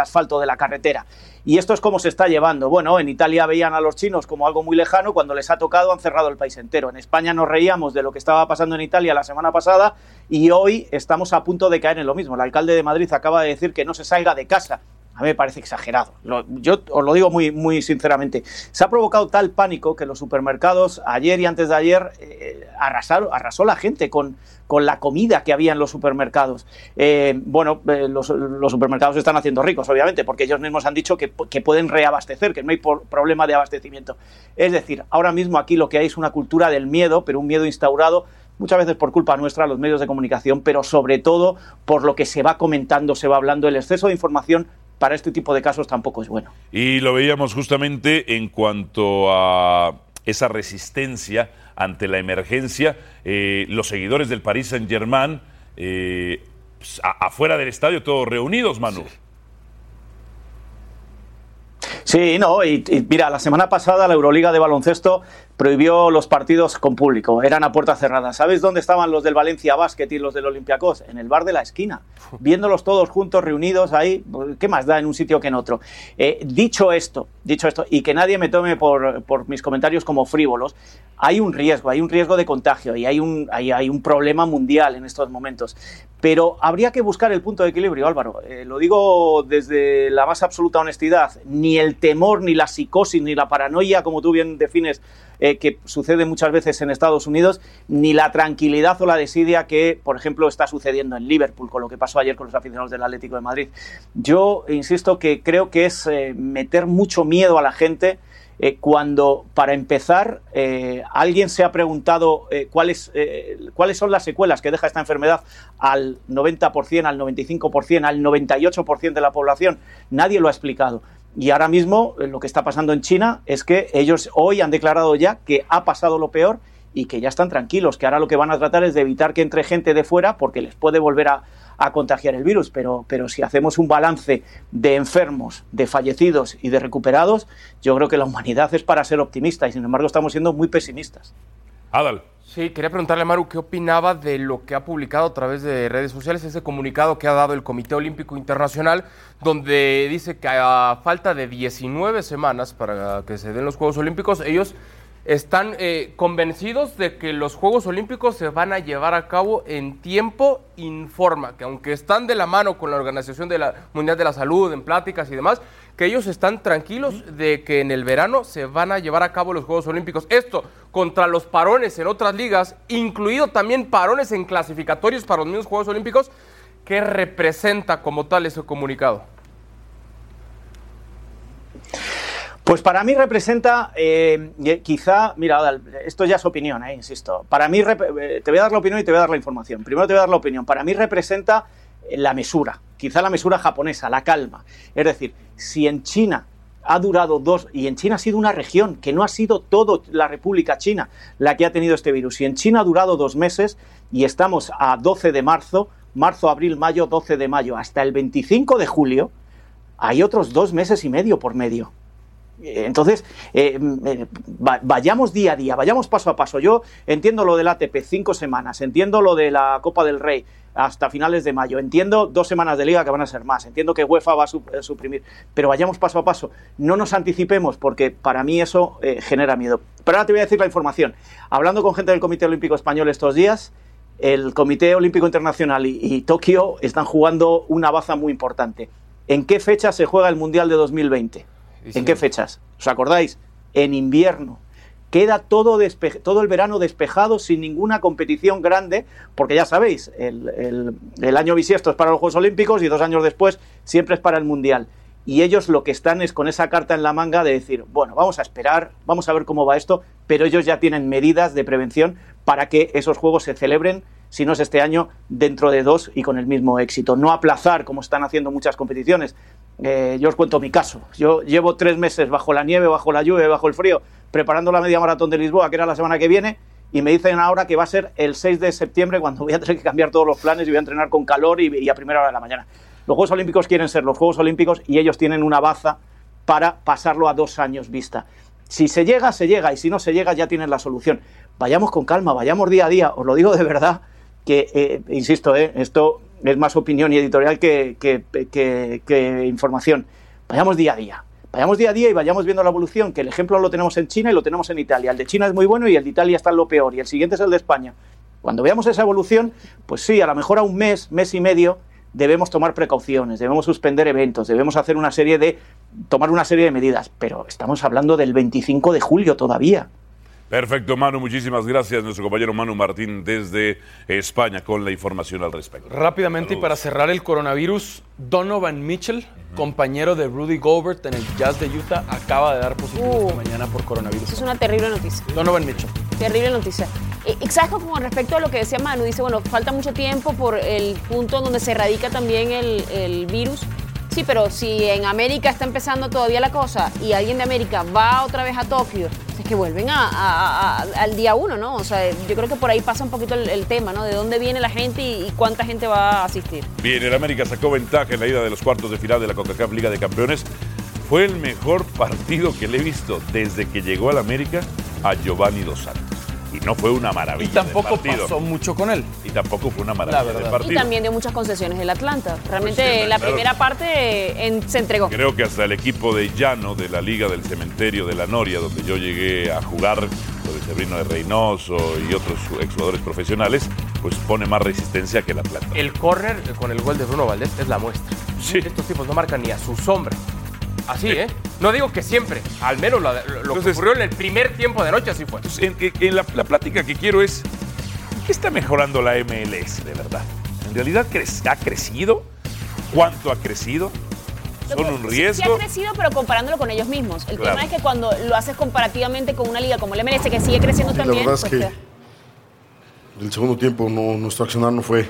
asfalto de la carretera. Y esto es como se está llevando. Bueno, en Italia veían a los chinos como algo muy lejano, cuando les ha tocado han cerrado el país entero. En España nos reíamos de lo que estaba pasando en Italia la semana pasada y hoy estamos a punto de caer en lo mismo. El alcalde de Madrid acaba de decir que no se salga de casa a mí me parece exagerado. Yo os lo digo muy, muy sinceramente. Se ha provocado tal pánico que los supermercados, ayer y antes de ayer, eh, arrasaron, arrasó la gente con, con la comida que había en los supermercados. Eh, bueno, eh, los, supermercados se están haciendo ricos, obviamente, porque ellos mismos han dicho que, que pueden reabastecer, que no hay problema de abastecimiento. Es decir, ahora mismo aquí lo que hay es una cultura del miedo, pero un miedo instaurado muchas veces por culpa nuestra, los medios de comunicación, pero sobre todo por lo que se va comentando, se va hablando, el exceso de información para este tipo de casos tampoco es bueno. Y lo veíamos justamente en cuanto a esa resistencia ante la emergencia. Eh, los seguidores del Paris Saint-Germain, eh, pues, afuera del estadio, todos reunidos, Manu. Sí. Sí, no, y, y, mira, la semana pasada la Euroliga de baloncesto prohibió los partidos con público, eran a puerta cerrada. ¿Sabes dónde estaban los del Valencia Basket y los del Olympiacos? En el bar de la esquina, viéndolos todos juntos, reunidos ahí, ¿qué más da en un sitio que en otro? Eh, dicho esto, dicho esto, y que nadie me tome por, por, mis comentarios como frívolos, hay un riesgo, hay un riesgo de contagio y hay un, hay, hay un problema mundial en estos momentos. Pero habría que buscar el punto de equilibrio, Álvaro. Eh, lo digo desde la más absoluta honestidad. Ni el temor, ni la psicosis, ni la paranoia, como tú bien defines, eh, que sucede muchas veces en Estados Unidos, ni la tranquilidad o la desidia que, por ejemplo, está sucediendo en Liverpool, con lo que pasó ayer con los aficionados del Atlético de Madrid. Yo insisto que creo que es eh, meter mucho miedo a la gente. Eh, cuando, para empezar, alguien se ha preguntado cuáles, cuáles son las secuelas que deja esta enfermedad al 90%, al 95%, al 98% de la población, nadie lo ha explicado. Y ahora mismo lo que está pasando en China es que ellos hoy han declarado ya que ha pasado lo peor y que ya están tranquilos, que ahora lo que van a tratar es de evitar que entre gente de fuera porque les puede volver a, a contagiar el virus, pero, pero si hacemos un balance de enfermos, de fallecidos y de recuperados, yo creo que la humanidad es para ser optimista y sin embargo estamos siendo muy pesimistas. Adal. Sí, quería preguntarle a Maru qué opinaba de lo que ha publicado a través de redes sociales, ese comunicado que ha dado el Comité Olímpico Internacional, donde dice que a falta de 19 semanas para que se den los Juegos Olímpicos, ellos están eh, convencidos de que los Juegos Olímpicos se van a llevar a cabo en tiempo informa, que aunque están de la mano con la Organización de la Mundial de la Salud, en pláticas y demás, que ellos están tranquilos de que en el verano se van a llevar a cabo los Juegos Olímpicos. Esto contra los parones en otras ligas, incluido también parones en clasificatorios para los mismos Juegos Olímpicos, ¿qué representa como tal ese comunicado? Pues para mí representa, eh, quizá, mira, esto ya es opinión, eh, insisto. Para mí, te voy a dar la opinión y te voy a dar la información. Primero te voy a dar la opinión. Para mí representa la mesura, quizá la mesura japonesa, la calma. Es decir, si en China ha durado dos, y en China ha sido una región, que no ha sido toda la República China la que ha tenido este virus. Y en China ha durado dos meses y estamos a 12 de marzo, marzo, abril, mayo, 12 de mayo, hasta el 25 de julio, hay otros dos meses y medio por medio. Entonces, eh, vayamos día a día, vayamos paso a paso. Yo entiendo lo del ATP, cinco semanas, entiendo lo de la Copa del Rey hasta finales de mayo, entiendo dos semanas de liga que van a ser más, entiendo que UEFA va a suprimir, pero vayamos paso a paso, no nos anticipemos porque para mí eso eh, genera miedo. Pero ahora te voy a decir la información. Hablando con gente del Comité Olímpico Español estos días, el Comité Olímpico Internacional y, y Tokio están jugando una baza muy importante. ¿En qué fecha se juega el Mundial de 2020? ¿En qué fechas? ¿Os acordáis? En invierno. Queda todo, todo el verano despejado sin ninguna competición grande, porque ya sabéis, el, el- el año bisiesto es para los Juegos Olímpicos y dos años después siempre es para el Mundial. Y ellos lo que están es con esa carta en la manga de decir, bueno, vamos a esperar, vamos a ver cómo va esto, pero ellos ya tienen medidas de prevención para que esos Juegos se celebren, si no es este año, dentro de dos y con el mismo éxito. No aplazar, como están haciendo muchas competiciones. Eh, yo os cuento mi caso. Yo llevo tres meses bajo la nieve, bajo la lluvia, bajo el frío, preparando la media maratón de Lisboa, que era la semana que viene, y me dicen ahora que va a ser el 6 de septiembre cuando voy a tener que cambiar todos los planes y voy a entrenar con calor y, y a primera hora de la mañana. Los Juegos Olímpicos quieren ser los Juegos Olímpicos y ellos tienen una baza para pasarlo a dos años vista. Si se llega, se llega, y si no se llega, ya tienen la solución. Vayamos con calma, vayamos día a día, os lo digo de verdad, que, eh, insisto, eh, esto es más opinión y editorial que, que- información. Vayamos día a día. Vayamos día a día y vayamos viendo la evolución, que el ejemplo lo tenemos en China y lo tenemos en Italia. El de China es muy bueno y el de Italia está en lo peor, y el siguiente es el de España. Cuando veamos esa evolución, pues sí, a lo mejor a un mes, mes y medio, debemos tomar precauciones, debemos suspender eventos, debemos hacer una serie de, tomar una serie de medidas, pero estamos hablando del 25 de julio todavía. Perfecto, Manu, muchísimas gracias. Nuestro compañero Manu Martín desde España con la información al respecto. Rápidamente y para cerrar el coronavirus, Donovan Mitchell, compañero de Rudy Gobert en el Jazz de Utah, acaba de dar positivo Uh. esta mañana por coronavirus. Es una terrible noticia. Donovan Mitchell. Terrible noticia. Eh, Exacto, con respecto a lo que decía Manu, dice, bueno, falta mucho tiempo por el punto donde se radica también el, el virus. Sí, pero si en América está empezando todavía la cosa y alguien de América va otra vez a Tokio, es que vuelven a- al día uno, ¿no? O sea, yo creo que por ahí pasa un poquito el, tema, ¿no? De dónde viene la gente y, y cuánta gente va a asistir. Bien, el América sacó ventaja en la ida de los cuartos de final de la CONCACAF Liga de Campeones. Fue el mejor partido que le he visto desde que llegó al América a Giovanni Dos Santos. Y no fue una maravilla. Y tampoco de partido. pasó mucho con él. Y tampoco fue una maravilla de verdad. partido. Y también dio muchas concesiones el Atlanta. Realmente Pues sí, la claro. primera parte en- se entregó. Creo que hasta el equipo de Llano de la Liga del Cementerio de la Noria, donde yo llegué a jugar con el Sebrino de Reynoso y otros exjugadores profesionales, pues pone más resistencia que el Atlanta. El córner con el gol de Bruno Valdés es la muestra. Estos tipos no marcan ni a su sombra. Así, ¿eh? No digo que siempre, al menos lo, lo- lo que ocurrió en el primer tiempo de noche así fue. Entonces, en, en- la, la plática que quiero es, ¿qué está mejorando la MLS de verdad? ¿En realidad cre- ha crecido? ¿Cuánto ha crecido? ¿Son un Sí, Sí, riesgo? ha crecido, pero comparándolo con ellos mismos. El Claro. tema es que cuando lo haces comparativamente con una liga como el MLS, que sigue creciendo Sí, la también, verdad es pues que te- el segundo tiempo no, nuestro accionar no fue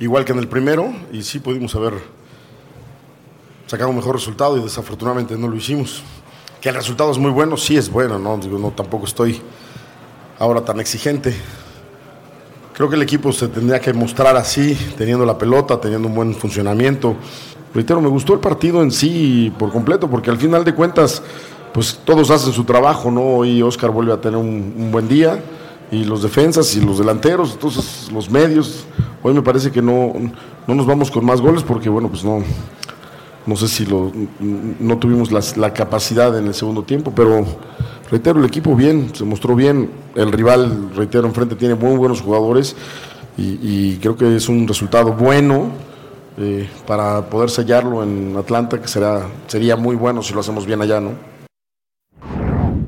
igual que en el primero y sí pudimos haber sacado un mejor resultado y desafortunadamente no lo hicimos. Que el resultado es muy bueno, sí es bueno, no, Digo, no tampoco estoy ahora tan exigente. Creo que el equipo se tendría que mostrar así, teniendo la pelota, teniendo un buen funcionamiento. Reitero, me gustó el partido en sí por completo, porque al final de cuentas, pues todos hacen su trabajo, ¿no? Y Oscar vuelve a tener un, un buen día, y los defensas y los delanteros, entonces los medios. Hoy me parece que no, no nos vamos con más goles porque, bueno, pues no, no sé si lo, no tuvimos la capacidad en el segundo tiempo, pero reitero, el equipo bien, se mostró bien. El rival, reitero, enfrente tiene muy buenos jugadores y, y creo que es un resultado bueno eh, para poder sellarlo en Atlanta, que será, sería muy bueno si lo hacemos bien allá, ¿no?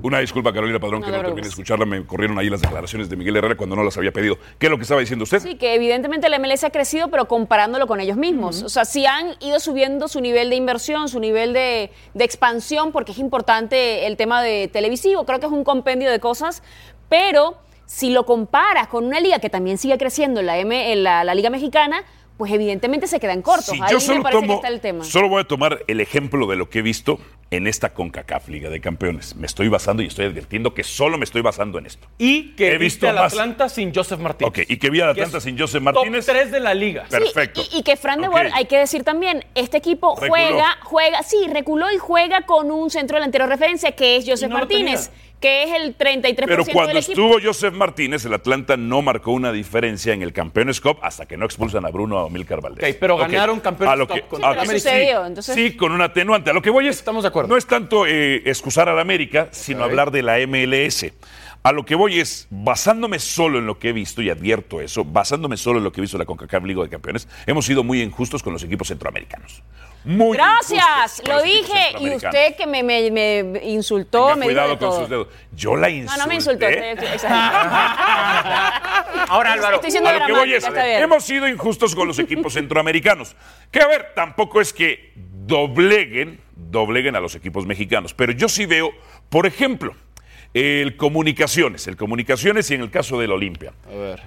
Una disculpa, Carolina Padrón, No que no terminé de escucharla. Me corrieron ahí las declaraciones de Miguel Herrera cuando no las había pedido. ¿Qué es lo que estaba diciendo usted? Sí, que evidentemente el MLS ha crecido, pero comparándolo con ellos mismos. O sea, sí han ido subiendo su nivel de inversión, su nivel de, de expansión, porque es importante el tema de televisivo. Creo que es un compendio de cosas, pero si lo comparas con una liga que también sigue creciendo en la, M, en la, la Liga Mexicana, pues evidentemente se quedan cortos. Ahí yo me solo parece que tomo, está el tema. solo voy a tomar el ejemplo de lo que he visto en esta CONCACAF Liga de Campeones. Me estoy basando y estoy advirtiendo que solo me estoy basando en esto. Y que He viste visto al. Atlanta sin Joseph Martínez. Ok, y que vi al Atlanta sin Joseph Martínez. Top 3 de la liga. Sí, Perfecto. y, y que Fran de Boer, Ok. hay que decir también, este equipo Reculó. juega, juega, sí, reculó y juega con un centro delantero de referencia que es Joseph no Martínez. Que es el 33% Pero cuando del estuvo Joseph Martínez, el Atlanta no marcó una diferencia en el Campeones Cup hasta que no expulsan a Bruno a Milcar Valdés. Pero ganaron Campeones a lo Cup que- contra a- pero sí, sucedió, entonces- Sí, con un atenuante. A lo que voy es. Estamos de acuerdo. No es tanto eh, excusar a la América, sino hablar de la MLS. A lo que voy es, basándome solo en lo que he visto, y advierto eso, basándome solo en lo que he visto en la CONCACAF Liga de Campeones, hemos sido muy injustos con los equipos centroamericanos. Muy Gracias, lo dije. Y usted que me, me- me insultó, Tenga me dijo de cuidado con todo. sus dedos. Yo la No, insulté. no me insultó. Ahora, Álvaro, Estoy siendo a lo que voy es, hemos sido injustos con los equipos centroamericanos. Que a ver, tampoco es que dobleguen, dobleguen a los equipos mexicanos. Pero yo sí veo, por ejemplo, el comunicaciones, el comunicaciones y en el caso del Olimpia.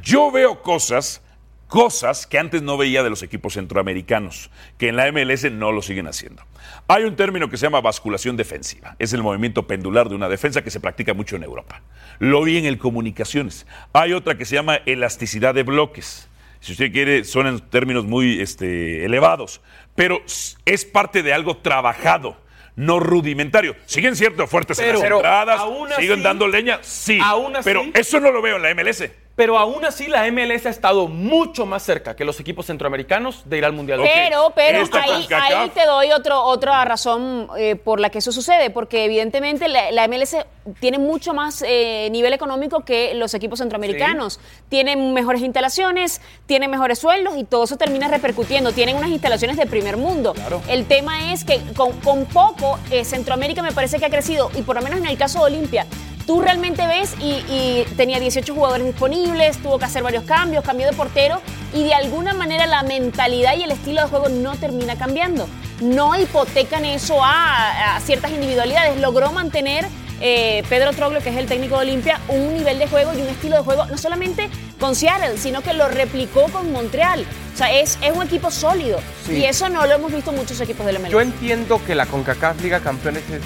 Yo veo cosas, cosas que antes no veía de los equipos centroamericanos, que en la MLS no lo siguen haciendo. Hay un término que se llama basculación defensiva. Es el movimiento pendular de una defensa que se practica mucho en Europa. Lo vi en el comunicaciones. Hay otra que se llama elasticidad de bloques. Si usted quiere, son en términos muy este, elevados, pero es parte de algo trabajado, no rudimentario. Siguen siendo fuertes Pero- en las entradas, siguen así- dando leña, sí. aún así- pero eso no lo veo en la MLS. Pero aún así la MLS ha estado mucho más cerca que los equipos centroamericanos de ir al Mundial. Pero, pero ahí, te doy otro, otra razón eh, por la que eso sucede, porque evidentemente la, la MLS tiene mucho más eh, nivel económico que los equipos centroamericanos. Tienen mejores instalaciones, tienen mejores sueldos y todo eso termina repercutiendo. Tienen unas instalaciones de primer mundo. El tema es que con, con poco eh, Centroamérica me parece que ha crecido, y por lo menos en el caso de Olimpia, tú realmente ves y, y tenía 18 jugadores disponibles, tuvo que hacer varios cambios, cambió de portero y de alguna manera la mentalidad y el estilo de juego no termina cambiando. No hipotecan eso a, a ciertas individualidades. Logró mantener eh, Pedro Troglio, que es el técnico de Olimpia, un nivel de juego y un estilo de juego no solamente con Seattle, sino que lo replicó con Montreal. O sea, es, es un equipo sólido Sí. y eso no lo hemos visto en muchos equipos del MLS. Yo entiendo que la CONCACAF Liga Campeones es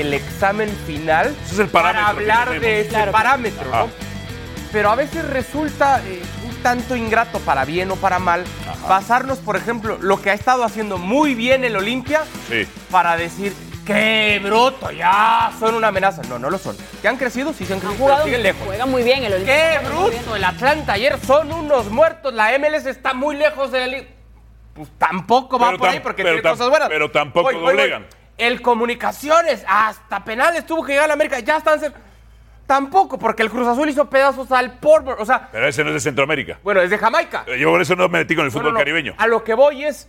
el examen final es el parámetro para hablar de ese Claro. parámetro, Ajá. ¿no? Pero a veces resulta eh, un tanto ingrato para bien o para mal basarnos, por ejemplo, lo que ha estado haciendo muy bien el Olimpia Sí. para decir ¡Qué bruto! Ya son una amenaza. No, no lo son. ¿Que han crecido? Sí, se han crecido, siguen lejos. juega muy bien el Olimpia. ¡Qué bruto! El Atlanta ayer son unos muertos. La MLS está muy lejos de la liga. Pues tampoco va Pero por ahí porque tiene cosas buenas. pero tampoco doblegan. El Comunicaciones, hasta penales tuvo que llegar a la América. Ya están cerca. Tampoco, porque el Cruz Azul hizo pedazos al Portmore. O sea, Pero ese no es de Centroamérica. bueno, es de Jamaica. Yo por eso no me metí con el fútbol no, no. caribeño. A lo que voy es,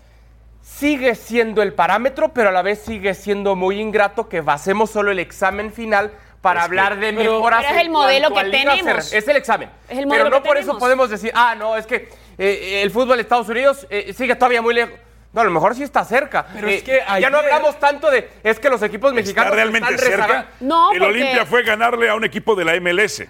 sigue siendo el parámetro, pero a la vez sigue siendo muy ingrato que basemos solo el examen final para Es que- hablar de pero- mejoras. pero es el modelo que tenemos. Es el examen. Es el modelo pero no que por eso podemos decir, ah, no, es que eh, el fútbol de Estados Unidos eh, sigue todavía muy lejos. No, a lo mejor sí está cerca. Pero Eh, es que Ya no hablamos tanto de, es que los equipos mexicanos ¿Está realmente están cerca? rezagados. No, el porque- Olimpia fue ganarle a un equipo de la MLS.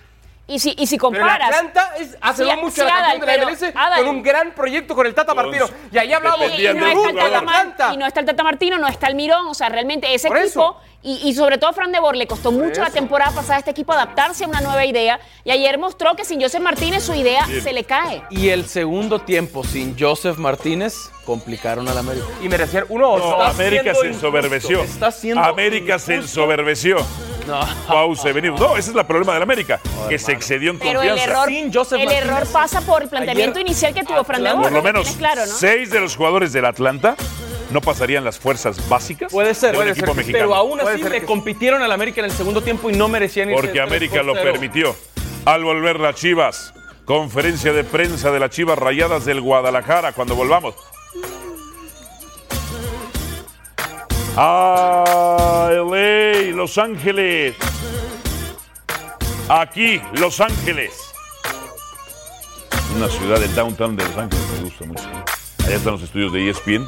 Y si, y si Pero comparas. Atlanta es, hace Sí, mucho sí, la campeón Adal, de la pero, MLS Adal. con un gran proyecto con el Tata Martino. Y ahí hablamos y, dependían no el jugador. Tata Mar- y no está el Tata Martino, no está el Mirón, o sea, realmente ese Por equipo, y, y sobre todo a Fran de Boer le costó mucho la temporada pasada a este equipo adaptarse a una nueva idea, y ayer mostró que sin Joseph Martínez su idea se le cae. Y el segundo tiempo sin Joseph Martínez complicaron al América. Y merecían uno o No, dos. América se ensoberbeció. está siendo América se ensoberbeció. No. Pause, venimos. No, ese es el problema del América, que se excedió en Pero el confianza. error, Sin Joseph el Martínez. error pasa por el planteamiento Ayer, inicial que tuvo Fran de. Por lo ¿no? menos Tienes claro, ¿no? seis de los jugadores del Atlanta no pasarían las fuerzas básicas Puede ser, de un puede equipo ser, mexicano. pero aún así le que- compitieron al América en el segundo tiempo y no merecían irse Porque América por lo permitió. Al volver las Chivas, conferencia de prensa de las Chivas Rayadas del Guadalajara cuando volvamos. Ah, LA, Los Ángeles. Aquí, Los Ángeles. Una ciudad del downtown de Los Ángeles me gusta mucho. Allá están los estudios de ESPN.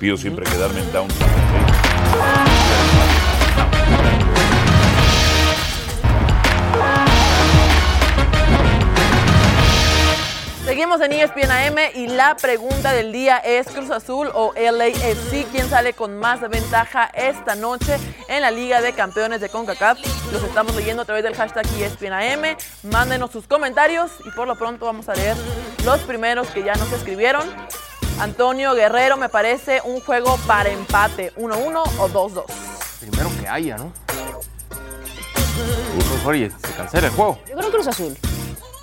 Pido siempre quedarme en downtown. Seguimos en ESPN AM y la pregunta del día es Cruz Azul o LAFC. ¿Quién sale con más ventaja esta noche en la Liga de Campeones de CONCACAF? Los estamos leyendo a través del hashtag ESPN AM. Mándenos sus comentarios y por lo pronto vamos a leer los primeros que ya nos escribieron. Antonio Guerrero, me parece un juego para empate, 1-1 o 2-2. Primero que haya, ¿no? Oye, se cancela el juego. Yo creo Cruz Azul.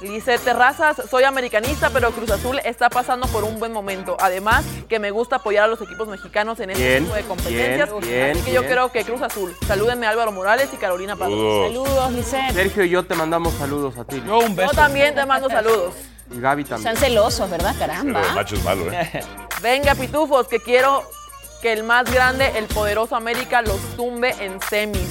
Lice Terrazas, soy americanista, pero Cruz Azul está pasando por un buen momento. Además, que me gusta apoyar a los equipos mexicanos en este Bien, tipo de competencias. bien, bien, Así que yo creo que Cruz Azul. Salúdenme Álvaro Morales y Carolina Padrón. Saludos. Saludos, Lisette. Sergio y yo te mandamos saludos a ti. Yo un Yo beso. también te mando saludos. Y Gaby también. Están celosos, ¿verdad? Pero Caramba. el macho es malo, ¿eh? Venga, pitufos, que quiero que el más grande, el poderoso América, los tumbe en semis.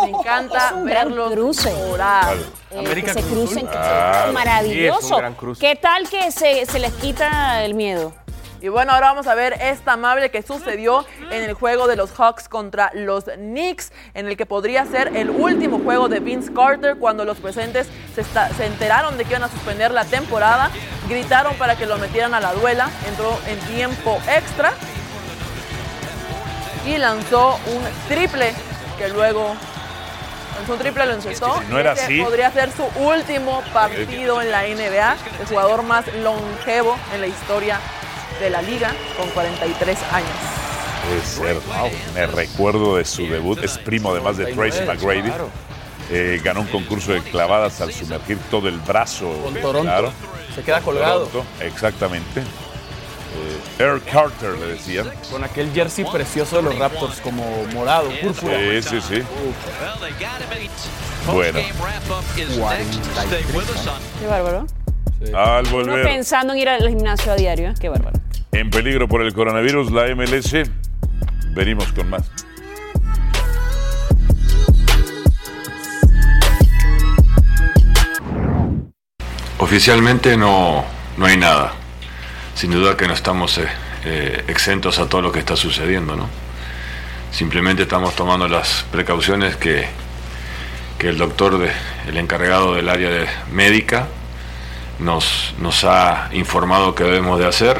Me encanta Es un gran verlos cruce. orar. Eh, América que se crucen. Claro. Maravilloso. Sí, es un gran cruce. ¿Qué tal que se, se les quita el miedo? Y bueno, ahora vamos a ver esta amable que sucedió en el juego de los Hawks contra los Knicks, en el que podría ser el último juego de Vince Carter cuando los presentes se, esta- se enteraron de que iban a suspender la temporada, gritaron para que lo metieran a la duela, entró en tiempo extra y lanzó un triple que luego lanzó un triple, lo encestó. si no era así- Podría ser su último partido en la NBA, el jugador más longevo en la historia de la liga, con 43 años. Puede ser. Me recuerdo de su debut. Es primo además de Tracy McGrady. Eh, ganó un concurso de clavadas al sumergir todo el brazo. Con Toronto. Claro. Se queda colgado. Toronto, exactamente. Eh, Air Carter le decían. Con aquel jersey precioso de los Raptors, como morado, púrpura. Sí, sí, sí. Bueno, Qué bárbaro. al Uno volver pensando en ir al gimnasio a diario, ¿eh? Qué bárbaro. en peligro por el coronavirus, la MLS, venimos con más. Oficialmente no, no hay nada. Sin duda que no estamos eh, eh, exentos a todo lo que está sucediendo, ¿no? Simplemente estamos tomando las precauciones que, que el doctor, de- el encargado del área de médica, nos, nos ha informado que debemos de hacer.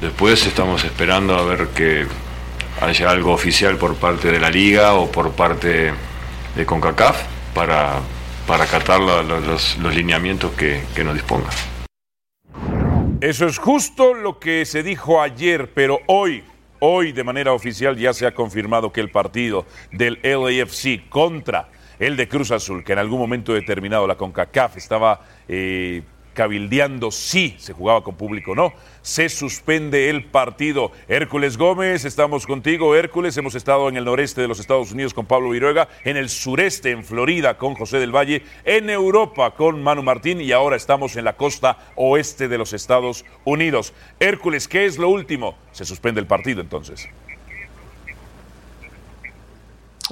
Después estamos esperando a ver que haya algo oficial por parte de la liga o por parte de CONCACAF para, para acatar los, los lineamientos que, que nos dispongan. Eso es justo lo que se dijo ayer, pero hoy, hoy de manera oficial ya se ha confirmado que el partido del LAFC contra el de Cruz Azul, que en algún momento determinado la CONCACAF estaba eh, cabildeando si se jugaba con público o no, se suspende el partido. Hércules Gómez, estamos contigo, Hércules. Hemos estado en el noreste de los Estados Unidos con Pablo Viruega, en el sureste, en Florida, con José del Valle, en Europa con Manu Martín y ahora estamos en la costa oeste de los Estados Unidos. Hércules, ¿qué es lo último? Se suspende el partido entonces.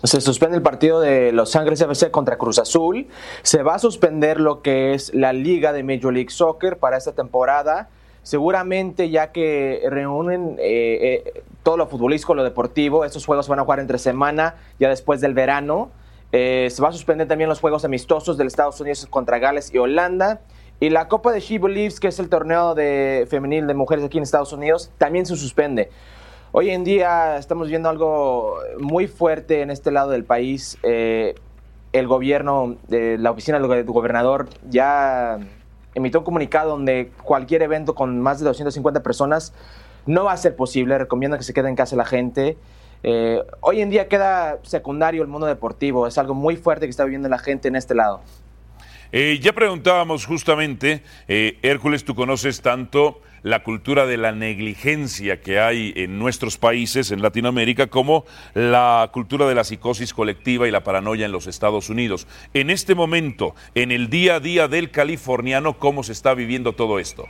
Se suspende el partido de Los Ángeles FC contra Cruz Azul. Se va a suspender lo que es la liga de Major League Soccer para esta temporada. Seguramente ya que reúnen eh, eh, todo lo futbolístico, lo deportivo, estos juegos van a jugar entre semana, ya después del verano. Eh, se va a suspender también los juegos amistosos del Estados Unidos contra Gales y Holanda. Y la Copa de She Believes, que es el torneo de femenil de mujeres aquí en Estados Unidos, también se suspende. Hoy en día estamos viendo algo muy fuerte en este lado del país. Eh, el gobierno, de la oficina del gobernador ya emitió un comunicado donde cualquier evento con más de 250 personas no va a ser posible. Recomienda que se quede en casa la gente. Eh, hoy en día queda secundario el mundo deportivo. Es algo muy fuerte que está viviendo la gente en este lado. Eh, ya preguntábamos justamente, eh, Hércules, tú conoces tanto la cultura de la negligencia que hay en nuestros países, en Latinoamérica, como la cultura de la psicosis colectiva y la paranoia en los Estados Unidos. En este momento, en el día a día del californiano, ¿cómo se está viviendo todo esto?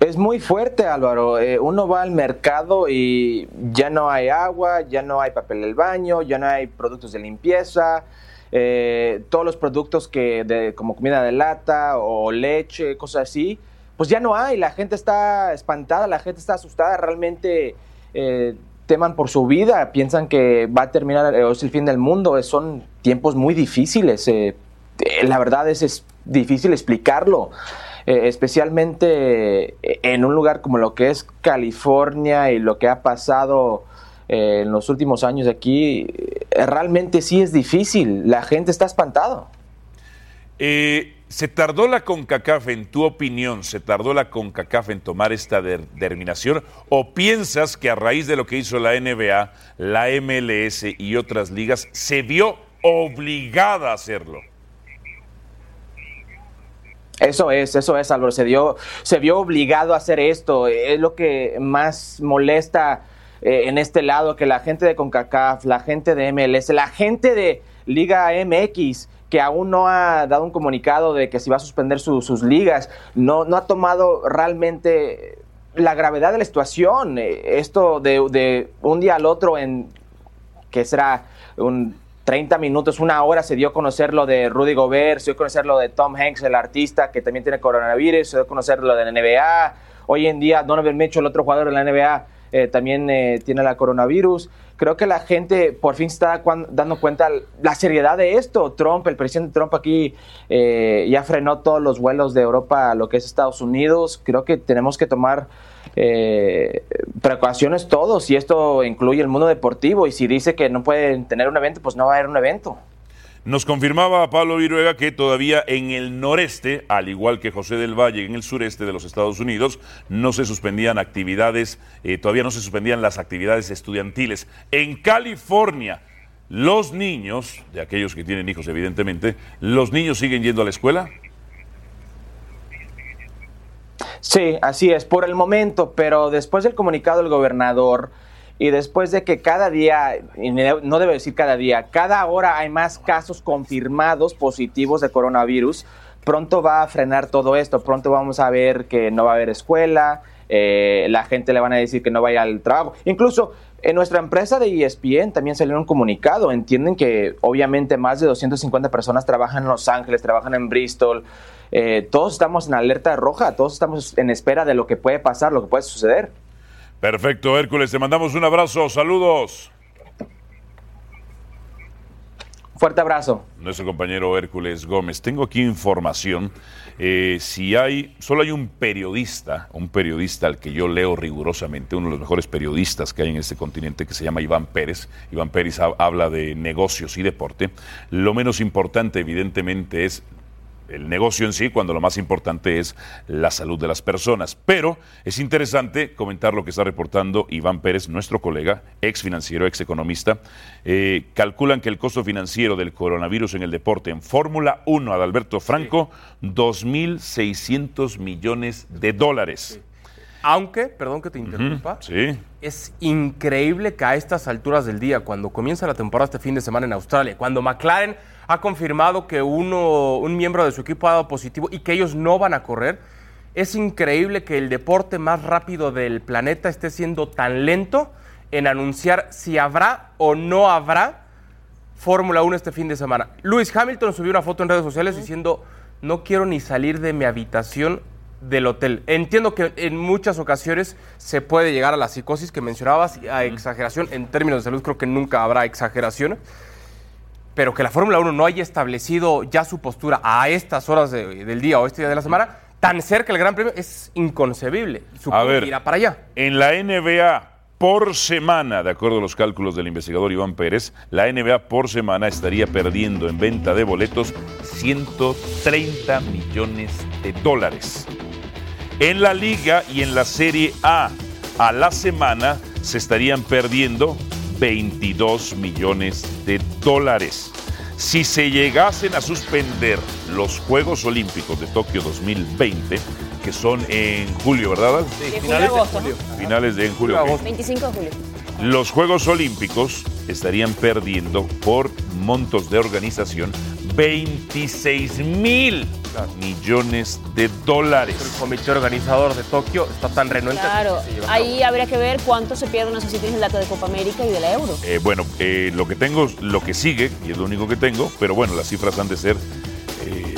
Es muy fuerte, Álvaro. Eh, uno va al mercado y ya no hay agua, ya no hay papel del baño, ya no hay productos de limpieza. Eh, todos los productos que de, como comida de lata o leche, cosas así, pues ya no hay. La gente está espantada, la gente está asustada. Realmente eh, teman por su vida, piensan que va a terminar, eh, es el fin del mundo. Son tiempos muy difíciles. eh, eh, la verdad es, es difícil explicarlo eh, especialmente en un lugar como lo que es California y lo que ha pasado eh, en los últimos años aquí, eh, realmente sí es difícil. La gente está espantado. Eh, ¿Se tardó la CONCACAF, en tu opinión, se tardó la CONCACAF en tomar esta determinación? ¿O piensas que a raíz de lo que hizo la NBA, la MLS y otras ligas, se vio obligada a hacerlo? Eso es, eso es, Álvaro. Se, dio, se vio obligado a hacer esto. Es lo que más molesta eh, en este lado, que la gente de CONCACAF, la gente de MLS, la gente de Liga MX, que aún no ha dado un comunicado de que si va a suspender su- sus ligas, no, no ha tomado realmente la gravedad de la situación. Eh, Esto de, de un día al otro en que será un 30 minutos, una hora, se dio a conocer lo de Rudy Gobert, se dio a conocer lo de Tom Hanks, el artista que también tiene coronavirus, se dio a conocer lo de la NBA. Hoy en día, Donovan Mitchell, el otro jugador de la NBA, eh, también eh, tiene la coronavirus. Creo que la gente por fin está dando cuenta la seriedad de esto. Trump, el presidente Trump aquí eh, ya frenó todos los vuelos de Europa a lo que es Estados Unidos. Creo que tenemos que tomar eh, precauciones todos y esto incluye el mundo deportivo y si dice que no pueden tener un evento, pues no va a haber un evento. Nos confirmaba Pablo Viruega que todavía en el noreste, al igual que José del Valle en el sureste de los Estados Unidos, no se suspendían actividades, eh, todavía no se suspendían las actividades estudiantiles. En California, los niños, de aquellos que tienen hijos evidentemente, los niños siguen yendo a la escuela. Sí, así es, por el momento, pero después del comunicado del gobernador y después de que cada día, y no debo decir cada día, cada hora hay más casos confirmados positivos de coronavirus, pronto va a frenar todo esto, pronto vamos a ver que no va a haber escuela, eh, la gente le van a decir que no vaya al trabajo. Incluso en nuestra empresa de ESPN también salió un comunicado. Entienden que obviamente más de 250 personas trabajan en Los Ángeles, trabajan en Bristol. Eh, todos estamos en alerta roja, todos estamos en espera de lo que puede pasar, lo que puede suceder. Perfecto, Hércules, te mandamos un abrazo, saludos. Fuerte abrazo. Nuestro compañero Hércules Gómez. Tengo aquí información. eh, si hay, solo hay un periodista, un periodista al que yo leo rigurosamente, uno de los mejores periodistas que hay en este continente, que se llama Iván Pérez. Iván Pérez ha- habla de negocios y deporte. Lo menos importante, evidentemente, es el negocio en sí, cuando lo más importante es la salud de las personas. Pero es interesante comentar lo que está reportando Iván Pérez, nuestro colega, ex financiero, ex economista. Eh, calculan que el costo financiero del coronavirus en el deporte en Fórmula 1, Adalberto Franco, 2.600 millones de dólares. Aunque, perdón que te interrumpa, Sí. es increíble que a estas alturas del día, cuando comienza la temporada este fin de semana en Australia, cuando McLaren ha confirmado que uno, un miembro de su equipo ha dado positivo y que ellos no van a correr, es increíble que el deporte más rápido del planeta esté siendo tan lento en anunciar si habrá o no habrá Fórmula 1 este fin de semana. Lewis Hamilton subió una foto en redes sociales diciendo, no quiero ni salir de mi habitación del hotel. Entiendo que en muchas ocasiones se puede llegar a la psicosis que mencionabas, a exageración. En términos de salud creo que nunca habrá exageración. Pero que la Fórmula 1 no haya establecido ya su postura a estas horas de- del día o este día de la semana, tan cerca del Gran Premio, es inconcebible. Supongo A ver, que irá para allá. En la NBA por semana, de acuerdo a los cálculos del investigador Iván Pérez, la NBA por semana estaría perdiendo en venta de boletos 130 millones de dólares. En la liga y en la Serie A a la semana se estarían perdiendo 22 millones de dólares. Si se llegasen a suspender los Juegos Olímpicos de Tokio 2020, que son en julio, ¿verdad? De julio a agosto, ¿no? Finales de en julio. ok. 25 de julio. Los Juegos Olímpicos estarían perdiendo por montos de organización 26 mil millones de dólares. El comité organizador de Tokio está tan renuente. Claro, ahí habría que ver cuánto se pierde, no sé si tienes el dato de Copa América y de la Euro. Eh, bueno, eh, lo que tengo, lo que sigue, y es lo único que tengo, pero bueno, las cifras han de ser eh,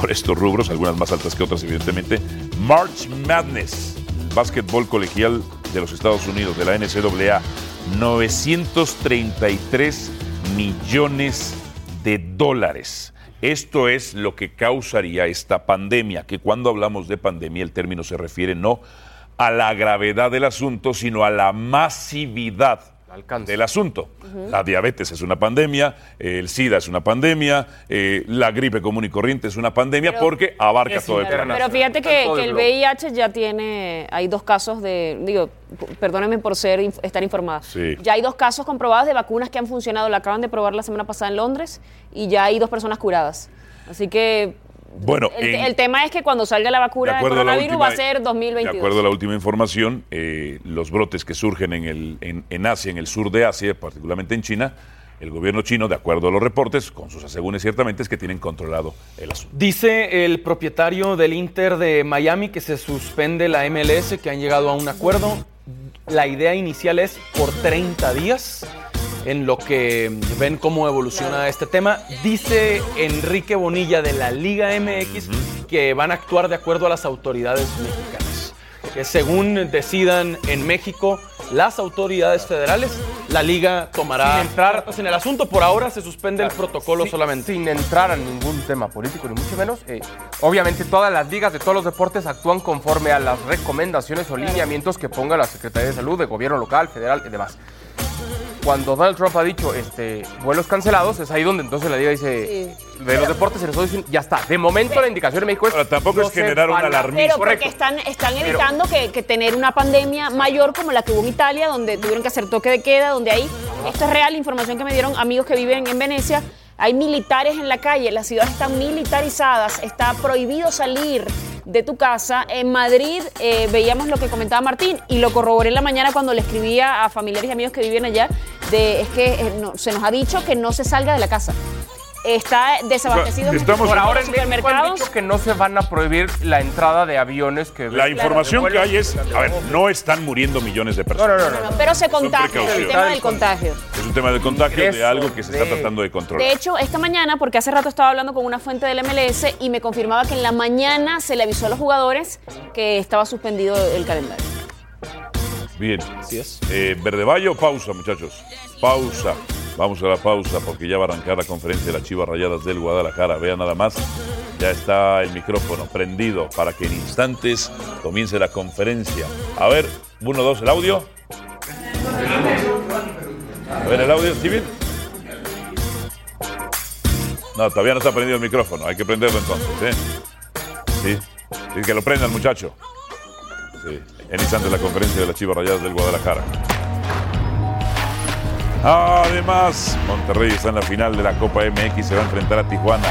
por estos rubros, algunas más altas que otras, evidentemente. March Madness, el básquetbol colegial de los Estados Unidos, de la NCAA, 933 millones de dólares. Esto es lo que causaría esta pandemia, que cuando hablamos de pandemia el término se refiere no a la gravedad del asunto, sino a la masividad del asunto. La diabetes es una pandemia, el SIDA es una pandemia, eh, la gripe común y corriente es una pandemia Pero- porque abarca Sí, todo el planeta. pero fíjate que, que el. VIH ya tiene, hay dos casos de, digo, perdónenme por ser estar informada. Sí. Ya hay dos casos comprobados de vacunas que han funcionado, la acaban de probar la semana pasada en Londres y ya hay dos personas curadas. Así que Bueno, El, en- el tema es que cuando salga la De vacuna del a la coronavirus última- va a ser De 2022. acuerdo a la última información, eh, los brotes que surgen en, el, en, en Asia, en el sur de Asia, particularmente en China, el gobierno chino, de acuerdo a los reportes, con sus asegúnes ciertamente, es que tienen controlado el asunto. Dice el propietario del Inter de Miami que se suspende la MLS, que han llegado a un acuerdo. La idea inicial es por 30 días, en lo que ven cómo evoluciona este tema. Dice Enrique Bonilla de la Liga MX que van a actuar de acuerdo a las autoridades mexicanas. Que según decidan en México las autoridades federales, la liga tomará Sin entrar- cartas en el asunto. Por ahora se suspende el protocolo solamente. Sin entrar a ningún tema político, ni mucho menos. eh, obviamente todas las ligas de todos los deportes actúan conforme a las recomendaciones o lineamientos que ponga la Secretaría de Salud, de gobierno local, federal y demás. Cuando Donald Trump ha dicho este, vuelos cancelados, es ahí donde entonces la liga dice de los deportes se les dicen, ya está. De momento la indicación en México es. tampoco es generar un alarmismo. Pero porque están, están Pero- evitando que, que tener una pandemia mayor como la que hubo en Italia, donde tuvieron que hacer toque de queda, donde hay, esto es real, información que me dieron amigos que viven en Venecia, hay militares en la calle, las ciudades están militarizadas, está prohibido salir de tu casa. En Madrid eh, veíamos lo que comentaba Martín y lo corroboré en la mañana cuando le escribía a familiares y amigos que viven allá, de, es que eh, se nos ha dicho que no se salga de la casa. Está desabastecido O sea, estamos- Por ahora en México han supermercados. dicho que no se van a prohibir la entrada de aviones que La información que hay es, a ver, no están muriendo millones de No, personas. no, no. no. Pero se contagia, el tema del contagio. Es un tema de contagio de algo que se está tratando de controlar. De hecho, esta mañana, porque hace rato estaba hablando con una fuente del MLS y me confirmaba que en la mañana se le avisó a los jugadores que estaba suspendido el calendario. Bien. Así es. Eh, Verde Valle o pausa, muchachos. Pausa. Vamos a la pausa porque ya va a arrancar la conferencia de las Chivas Rayadas del Guadalajara. Vean nada más. Ya está el micrófono prendido para que en instantes comience la conferencia. A ver, uno, dos, el audio. A ver el audio, Steven. No, todavía no está prendido el micrófono. Hay que prenderlo entonces, ¿eh? Sí. Sí, que lo prenda el muchacho. Sí, en instantes la conferencia de las Chivas Rayadas del Guadalajara. Además, Monterrey está en la final de la Copa MX y se va a enfrentar a Tijuana.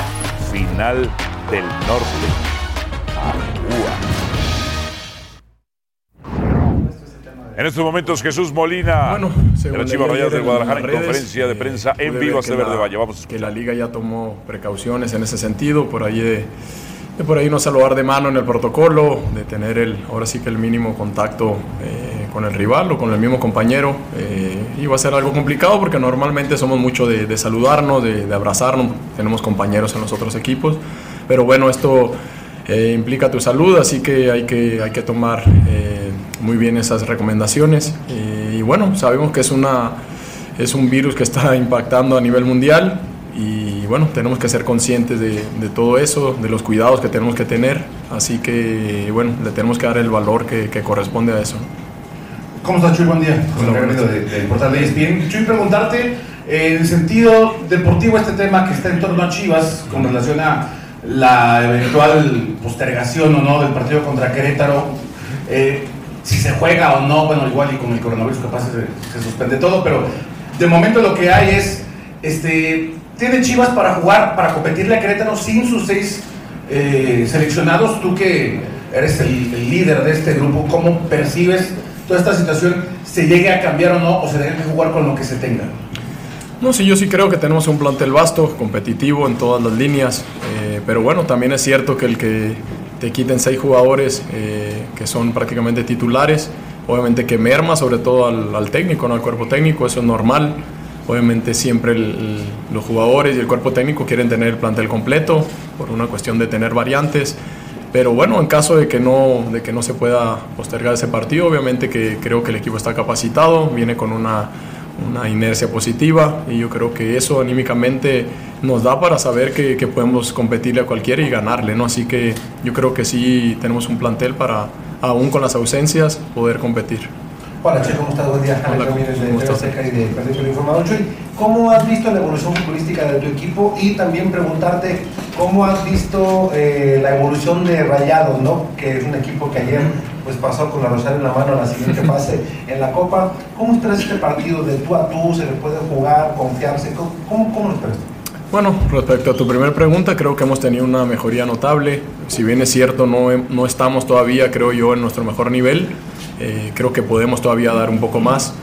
Final del Norte. En estos momentos, Jesús Molina, Bueno, de leí Chivas Rayadas ayer del Guadalajara, en conferencia de eh, prensa en vivo que Verde Valle. Vamos a escuchar. Que la liga ya tomó precauciones en ese sentido, por ahí de, de por ahí no saludar de mano en el protocolo, de tener el, ahora sí que el mínimo contacto eh, con el rival o con el mismo compañero. Eh, iba a ser algo complicado porque normalmente somos mucho de, de saludarnos, de, de abrazarnos, tenemos compañeros en los otros equipos, pero bueno, esto eh, implica tu salud, así que hay que, hay que tomar eh, muy bien esas recomendaciones. Eh, y bueno, sabemos que es, una, es un virus que está impactando a nivel mundial y bueno, tenemos que ser conscientes de, de todo eso, de los cuidados que tenemos que tener, así que bueno, le tenemos que dar el valor que, que corresponde a eso. ¿Cómo estás, Chuy? Buen día. Buenas de- del portal de ESPN. Chuy, preguntarte, eh, en sentido deportivo, este tema que está en torno a Chivas, con relación a la eventual postergación o no del partido contra Querétaro, eh, si se juega o no, bueno, igual y con el coronavirus capaz se, se suspende todo, pero de momento lo que hay es, este, ¿tiene Chivas para jugar, para competirle a Querétaro sin sus seis eh, seleccionados? Tú que eres el, el líder de este grupo, ¿cómo percibes toda esta situación? ¿Se llegue a cambiar o no? ¿O se tenga que jugar con lo que se tenga? No, sí, yo sí creo que tenemos un plantel vasto, competitivo en todas las líneas, eh, pero bueno, también es cierto que el que te quiten seis jugadores eh, que son prácticamente titulares, obviamente que merma sobre todo al, al técnico, ¿no? al cuerpo técnico, eso es normal. Obviamente siempre el- el- los jugadores y el cuerpo técnico quieren tener el plantel completo por una cuestión de tener variantes. Pero bueno, en caso de que no, de que no se pueda postergar ese partido, obviamente que creo que el equipo está capacitado, viene con una, una inercia positiva y yo creo que eso anímicamente nos da para saber que, que podemos competirle a cualquiera y ganarle, ¿no? Así que yo creo que sí tenemos un plantel para, aún con las ausencias, poder competir. Hola, Che, ¿cómo estás? Buen día. Hola, Mieres de Periodismo Informado. Chuy, ¿cómo has visto la evolución futbolística de tu equipo? Y también preguntarte, ¿cómo has visto eh, la evolución de Rayados, ¿no? que es un equipo que ayer pues, pasó con la Rosario en la mano a la siguiente fase en la Copa? ¿Cómo esperas este partido de tú a tú? ¿Se le puede jugar, confiarse? ¿Cómo, cómo, cómo lo esperas? Bueno, respecto a tu primera pregunta, creo que hemos tenido una mejoría notable. Si bien es cierto, no, no estamos todavía, creo yo, en nuestro mejor nivel. Eh, creo que podemos todavía dar un poco más.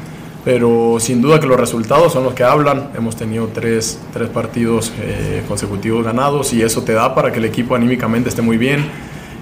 Pero sin duda que los resultados son los que hablan. Hemos tenido tres, tres partidos eh, consecutivos ganados y eso te da para que el equipo anímicamente esté muy bien.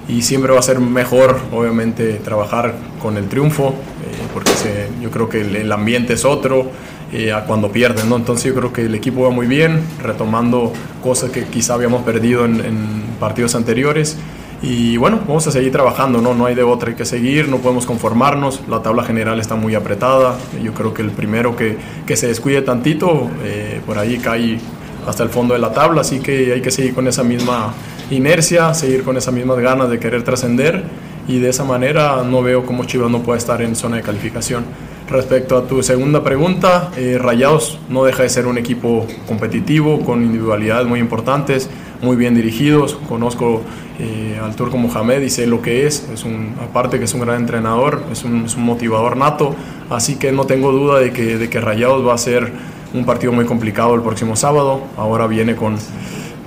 Y siempre va a ser mejor, obviamente, trabajar con el triunfo, eh, porque se- yo creo que el, el ambiente es otro eh, a cuando pierden, ¿no? Entonces yo creo que el equipo va muy bien, retomando cosas que quizá habíamos perdido en, en partidos anteriores. Y bueno, vamos a seguir trabajando, ¿no? No hay de otra, hay que seguir, no podemos conformarnos. La tabla general está muy apretada. Yo creo que el primero que, que se descuide tantito, eh, por ahí cae hasta el fondo de la tabla, así que hay que seguir con esa misma inercia, seguir con esas mismas ganas de querer trascender y de esa manera no veo cómo Chivas no puede estar en zona de calificación. Respecto a tu segunda pregunta, eh, Rayados no deja de ser un equipo competitivo, con individualidades muy importantes, muy bien dirigidos. Conozco eh, al Turco Mohamed y sé lo que es. es un, aparte que es un gran entrenador, es un, es un motivador nato. Así que no tengo duda de que, de que Rayados va a ser un partido muy complicado el próximo sábado. Ahora viene con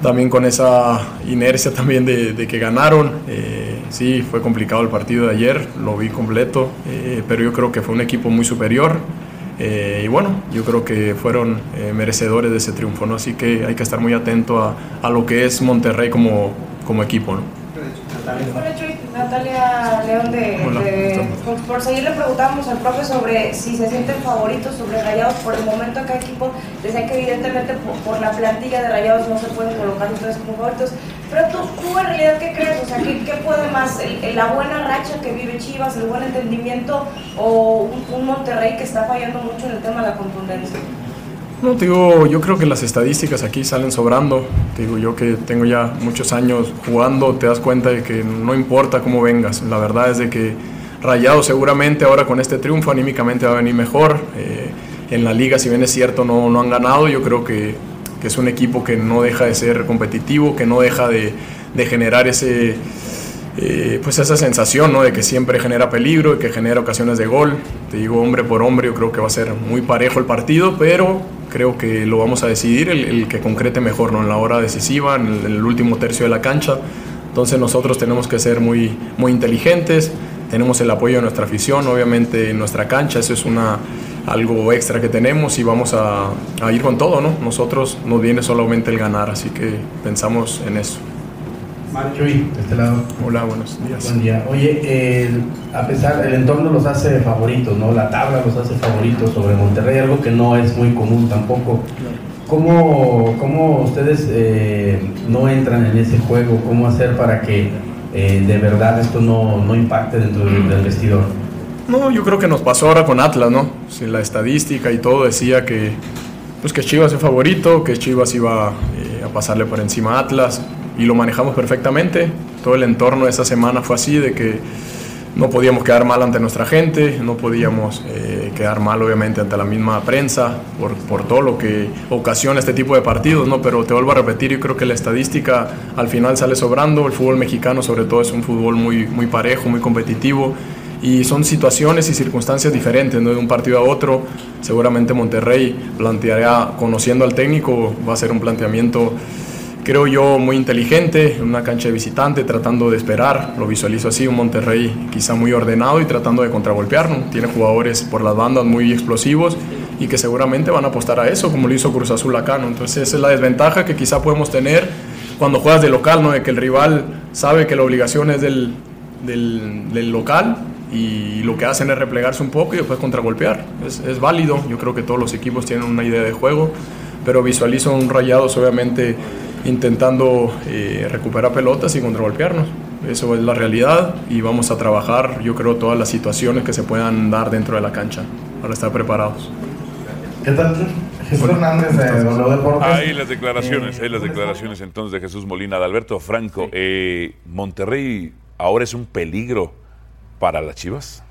también con esa inercia también de, de que ganaron. Eh, sí, fue complicado el partido de ayer, lo vi completo, eh, pero yo creo que fue un equipo muy superior. eh, y bueno, yo creo que fueron merecedores de ese triunfo, ¿no? Así que hay que estar muy atento a, a lo que es Monterrey como, como equipo, ¿no? Natalia León de, por, por seguir le preguntamos al profe sobre si se sienten favoritos sobre Rayados. Por el momento acá equipo decía que evidentemente por, por la plantilla de Rayados no se pueden colocar entonces como favoritos. Pero tú, tú en realidad qué crees o sea qué, qué puede más El- el- la buena racha que vive Chivas el buen entendimiento o un, un Monterrey que está fallando mucho en el tema de la contundencia No, te digo, yo creo que las estadísticas aquí salen sobrando. Digo, yo que tengo ya muchos años jugando, te das cuenta de que no importa cómo vengas. La verdad es de que Rayado seguramente ahora con este triunfo anímicamente va a venir mejor. Eh, en la liga, si bien es cierto, no, no han ganado. Yo creo que, que es un equipo que no deja de ser competitivo, que no deja de, de generar ese, eh, pues esa sensación ¿no? de que siempre genera peligro y que genera ocasiones de gol. Te digo, hombre por hombre, yo creo que va a ser muy parejo el partido, pero creo que lo vamos a decidir el, que concrete mejor ¿no? en la hora decisiva, en el, en el último tercio de la cancha. Entonces nosotros tenemos que ser muy, muy inteligentes, tenemos el apoyo de nuestra afición, obviamente en nuestra cancha, eso es una, algo extra que tenemos y vamos a, a ir con todo, ¿no? Nosotros nos viene solamente el ganar, así que pensamos en eso. Chuy, de este lado. Hola, buenos días. Buen día. Oye, a pesar, el entorno los hace favoritos, ¿no? La tabla los hace favoritos sobre Monterrey, algo que no es muy común tampoco. ¿Cómo, cómo ustedes eh, no entran en ese juego? ¿Cómo hacer para que eh, de verdad esto no, no impacte dentro del, del vestidor? No, yo creo que nos pasó ahora con Atlas, ¿no? Si la estadística y todo decía que, pues que Chivas es favorito, que Chivas iba eh, a pasarle por encima a Atlas y lo manejamos perfectamente. Todo el entorno de esa semana fue así, de que no podíamos quedar mal ante nuestra gente, no podíamos eh, quedar mal obviamente ante la misma prensa por, por todo lo que ocasiona este tipo de partidos, ¿no? Pero te vuelvo a repetir, yo creo que la estadística al final sale sobrando, el fútbol mexicano sobre todo es un fútbol muy, muy parejo, muy competitivo y son situaciones y circunstancias diferentes, ¿no? de un partido a otro. Seguramente Monterrey planteará, conociendo al técnico, va a ser un planteamiento, creo yo, muy inteligente, en una cancha de visitante, tratando de esperar. Lo visualizo así, un Monterrey quizá muy ordenado y tratando de contragolpear. ¿no? Tiene jugadores por las bandas muy explosivos y que seguramente van a apostar a eso, como lo hizo Cruz Azul acá. ¿no? Entonces, esa es la desventaja que quizá podemos tener cuando juegas de local, ¿no? de que el rival sabe que la obligación es del, del, del local y lo que hacen es replegarse un poco y después contragolpear. Es, es válido, yo creo que todos los equipos tienen una idea de juego, pero visualizo un Rayados obviamente intentando eh, recuperar pelotas y contragolpearnos. Eso es la realidad y vamos a trabajar, yo creo, todas las situaciones que se puedan dar dentro de la cancha para estar preparados. ¿Qué tal? Jesús Hernández de W Deportes. Ahí las declaraciones, ahí las declaraciones entonces de Jesús Molina, de Alberto Franco. Eh, Monterrey ahora es un peligro para las Chivas.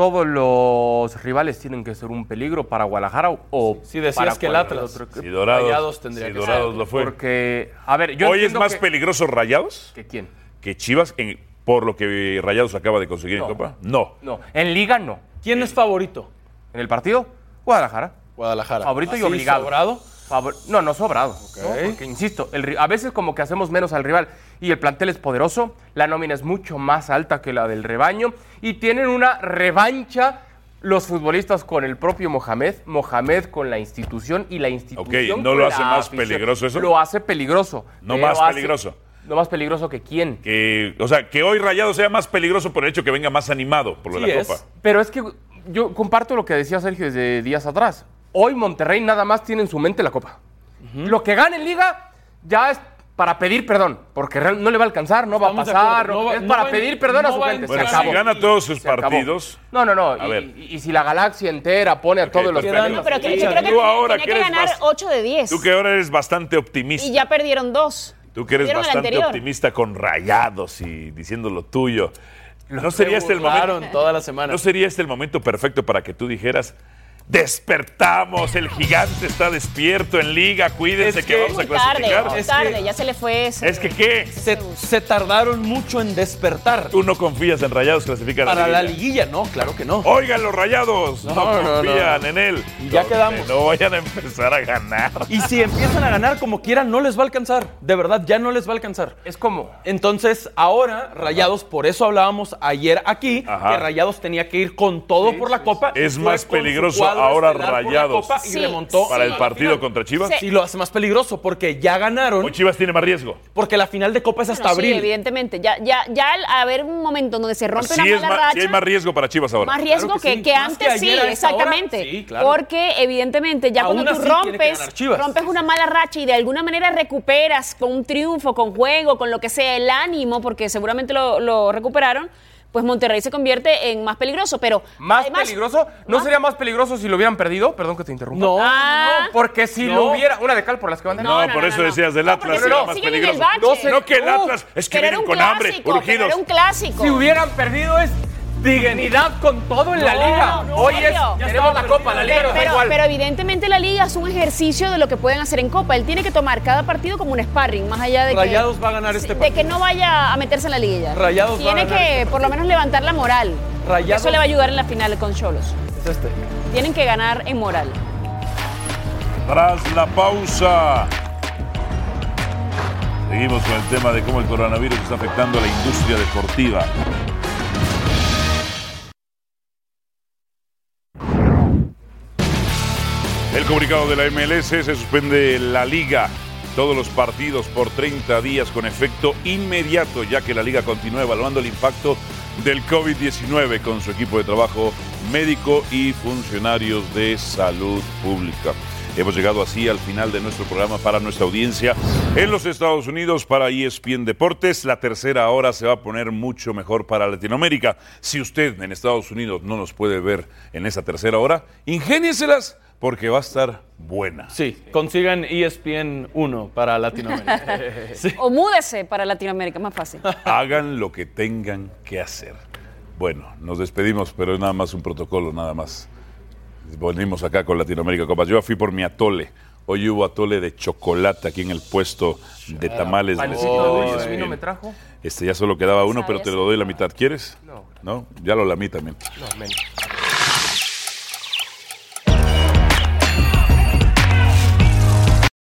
Todos los rivales tienen que ser un peligro para Guadalajara o Si decías para que el Atlas, otro. Si Dorados, Rayados tendría si que Dorados ser. lo fue. Porque, a ver, yo Hoy es más que- peligroso Rayados ¿Que quién? que Chivas en- por lo que Rayados acaba de conseguir en. Copa. No. No, en Liga no. ¿Quién es favorito? En el partido, Guadalajara. Guadalajara. Favorito y obligado. sobrado. Favor- No, no sobrado. ¿no? Porque, insisto, el a veces como que hacemos menos al rival y el plantel es poderoso, la nómina es mucho más alta que la del rebaño y tienen una revancha los futbolistas con el propio Mohamed, Mohamed con la institución y la institución ¿no con lo hace más afición. peligroso eso? Lo hace peligroso. No pero más hace- peligroso. No más peligroso que quién. Que, o sea, que hoy Rayado sea más peligroso por el hecho que venga más animado por lo de la es. Copa. Pero es que yo comparto lo que decía Sergio desde días atrás. Hoy Monterrey nada más tiene en su mente la Copa. Lo que gane en Liga ya es para pedir perdón, porque real- no le va a alcanzar, no va a pasar, no- va- es no para va pedir perdón a no su a gente. Bueno, se si gana todos sus Se acabó. partidos. No, no, no. A y, ver. y- y si la galaxia entera pone a todos los No, pero que, Sí, yo creo que tú ahora tenía que ganar más- 8 de 10. Tú que ahora eres bastante optimista. Y ya perdieron dos. Tú que eres bastante optimista con rayados y diciendo lo tuyo. ¿No sería este el momento? toda la semana. ¿No sería este el momento perfecto para que tú dijeras, despertamos, el gigante está despierto en liga, cuídense Es que, que- vamos a tarde, clasificar? muy Es tarde, que- ya se le fue ese. Es que qué, Se, se tardaron mucho en despertar. tú no confías en rayados clasificar Para la liguilla? liguilla, no, claro que no. Oigan los rayados, no, No, no, confían no. en él. Y ya quedamos. No vayan a empezar a ganar. Y si empiezan a ganar como quieran, no les va a alcanzar. De verdad, ya no les va a alcanzar. Es como... Entonces, ahora, Rayados, por eso hablábamos ayer aquí, Ajá. que Rayados tenía que ir con todo por la Copa. Es más peligroso ahora Rayados Copa y Sí, remontó para sí. el partido contra Chivas. Sí, lo hace más peligroso porque ya ganaron, Hoy Chivas tiene más riesgo. porque la final de Copa es hasta Bueno, sí, abril. evidentemente. Ya, ya, ya al haber un momento donde se rompe Sí, una es mala más, racha. sí hay más riesgo para Chivas ahora. Más riesgo Claro que que, sí. que Más que antes, sí, exactamente. sí, claro. Porque evidentemente ya Aún cuando tú rompes, rompes una mala racha y de alguna manera recuperas con un triunfo, con juego, con lo que sea, el ánimo, porque seguramente lo, lo recuperaron, pues Monterrey se convierte en más peligroso. Pero ¿Más además- peligroso? ¿No más- sería más peligroso si lo hubieran perdido? Perdón que te interrumpa. No, Ah. Porque si No. lo hubiera... Una de cal por las que van de... No, no, por no, eso decías del Atlas era más peligroso. No sé, No que el Atlas es que vienen con hambre, clásico, urgidos. Era un clásico. Si hubieran perdido es dignidad con todo en la No, liga. no, Hoy es. Ya tenemos la copa, la liga Pero, igual. pero evidentemente la liga es un ejercicio de lo que pueden hacer en Copa. Él tiene que tomar cada partido como un sparring, más allá de Rayados que, va a ganar este de partido. que no vaya a meterse en la liguilla. Rayados va a tiene ganar que este por lo menos levantar la moral. Rayados- Eso le va a ayudar en la final con Cholos. Es este. Tienen que ganar en moral. Tras la pausa. Seguimos con el tema de cómo el coronavirus está afectando a la industria deportiva. El comunicado de la MLS se suspende la liga. Todos los partidos por 30 días con efecto inmediato, ya que la liga continúa evaluando el impacto del COVID-19 con su equipo de trabajo médico y funcionarios de salud pública. Hemos llegado así al final de nuestro programa para nuestra audiencia en los Estados Unidos para ESPN Deportes. La tercera hora se va a poner mucho mejor para Latinoamérica. Si usted en Estados Unidos no nos puede ver en esa tercera hora, ingénieselas porque va a estar buena. Sí, consigan ESPN 1 para Latinoamérica. Sí. O múdese para Latinoamérica, más fácil. Hagan lo que tengan que hacer. Bueno, nos despedimos, pero es nada más un protocolo, nada más. Venimos acá con Latinoamérica Copas. Yo fui por mi atole. Hoy hubo atole de chocolate aquí en el puesto de tamales. de el vino me trajo. Este ya solo quedaba uno, pero te lo doy la mitad. ¿Quieres? No. ¿No? Ya lo lamí también. No, menos.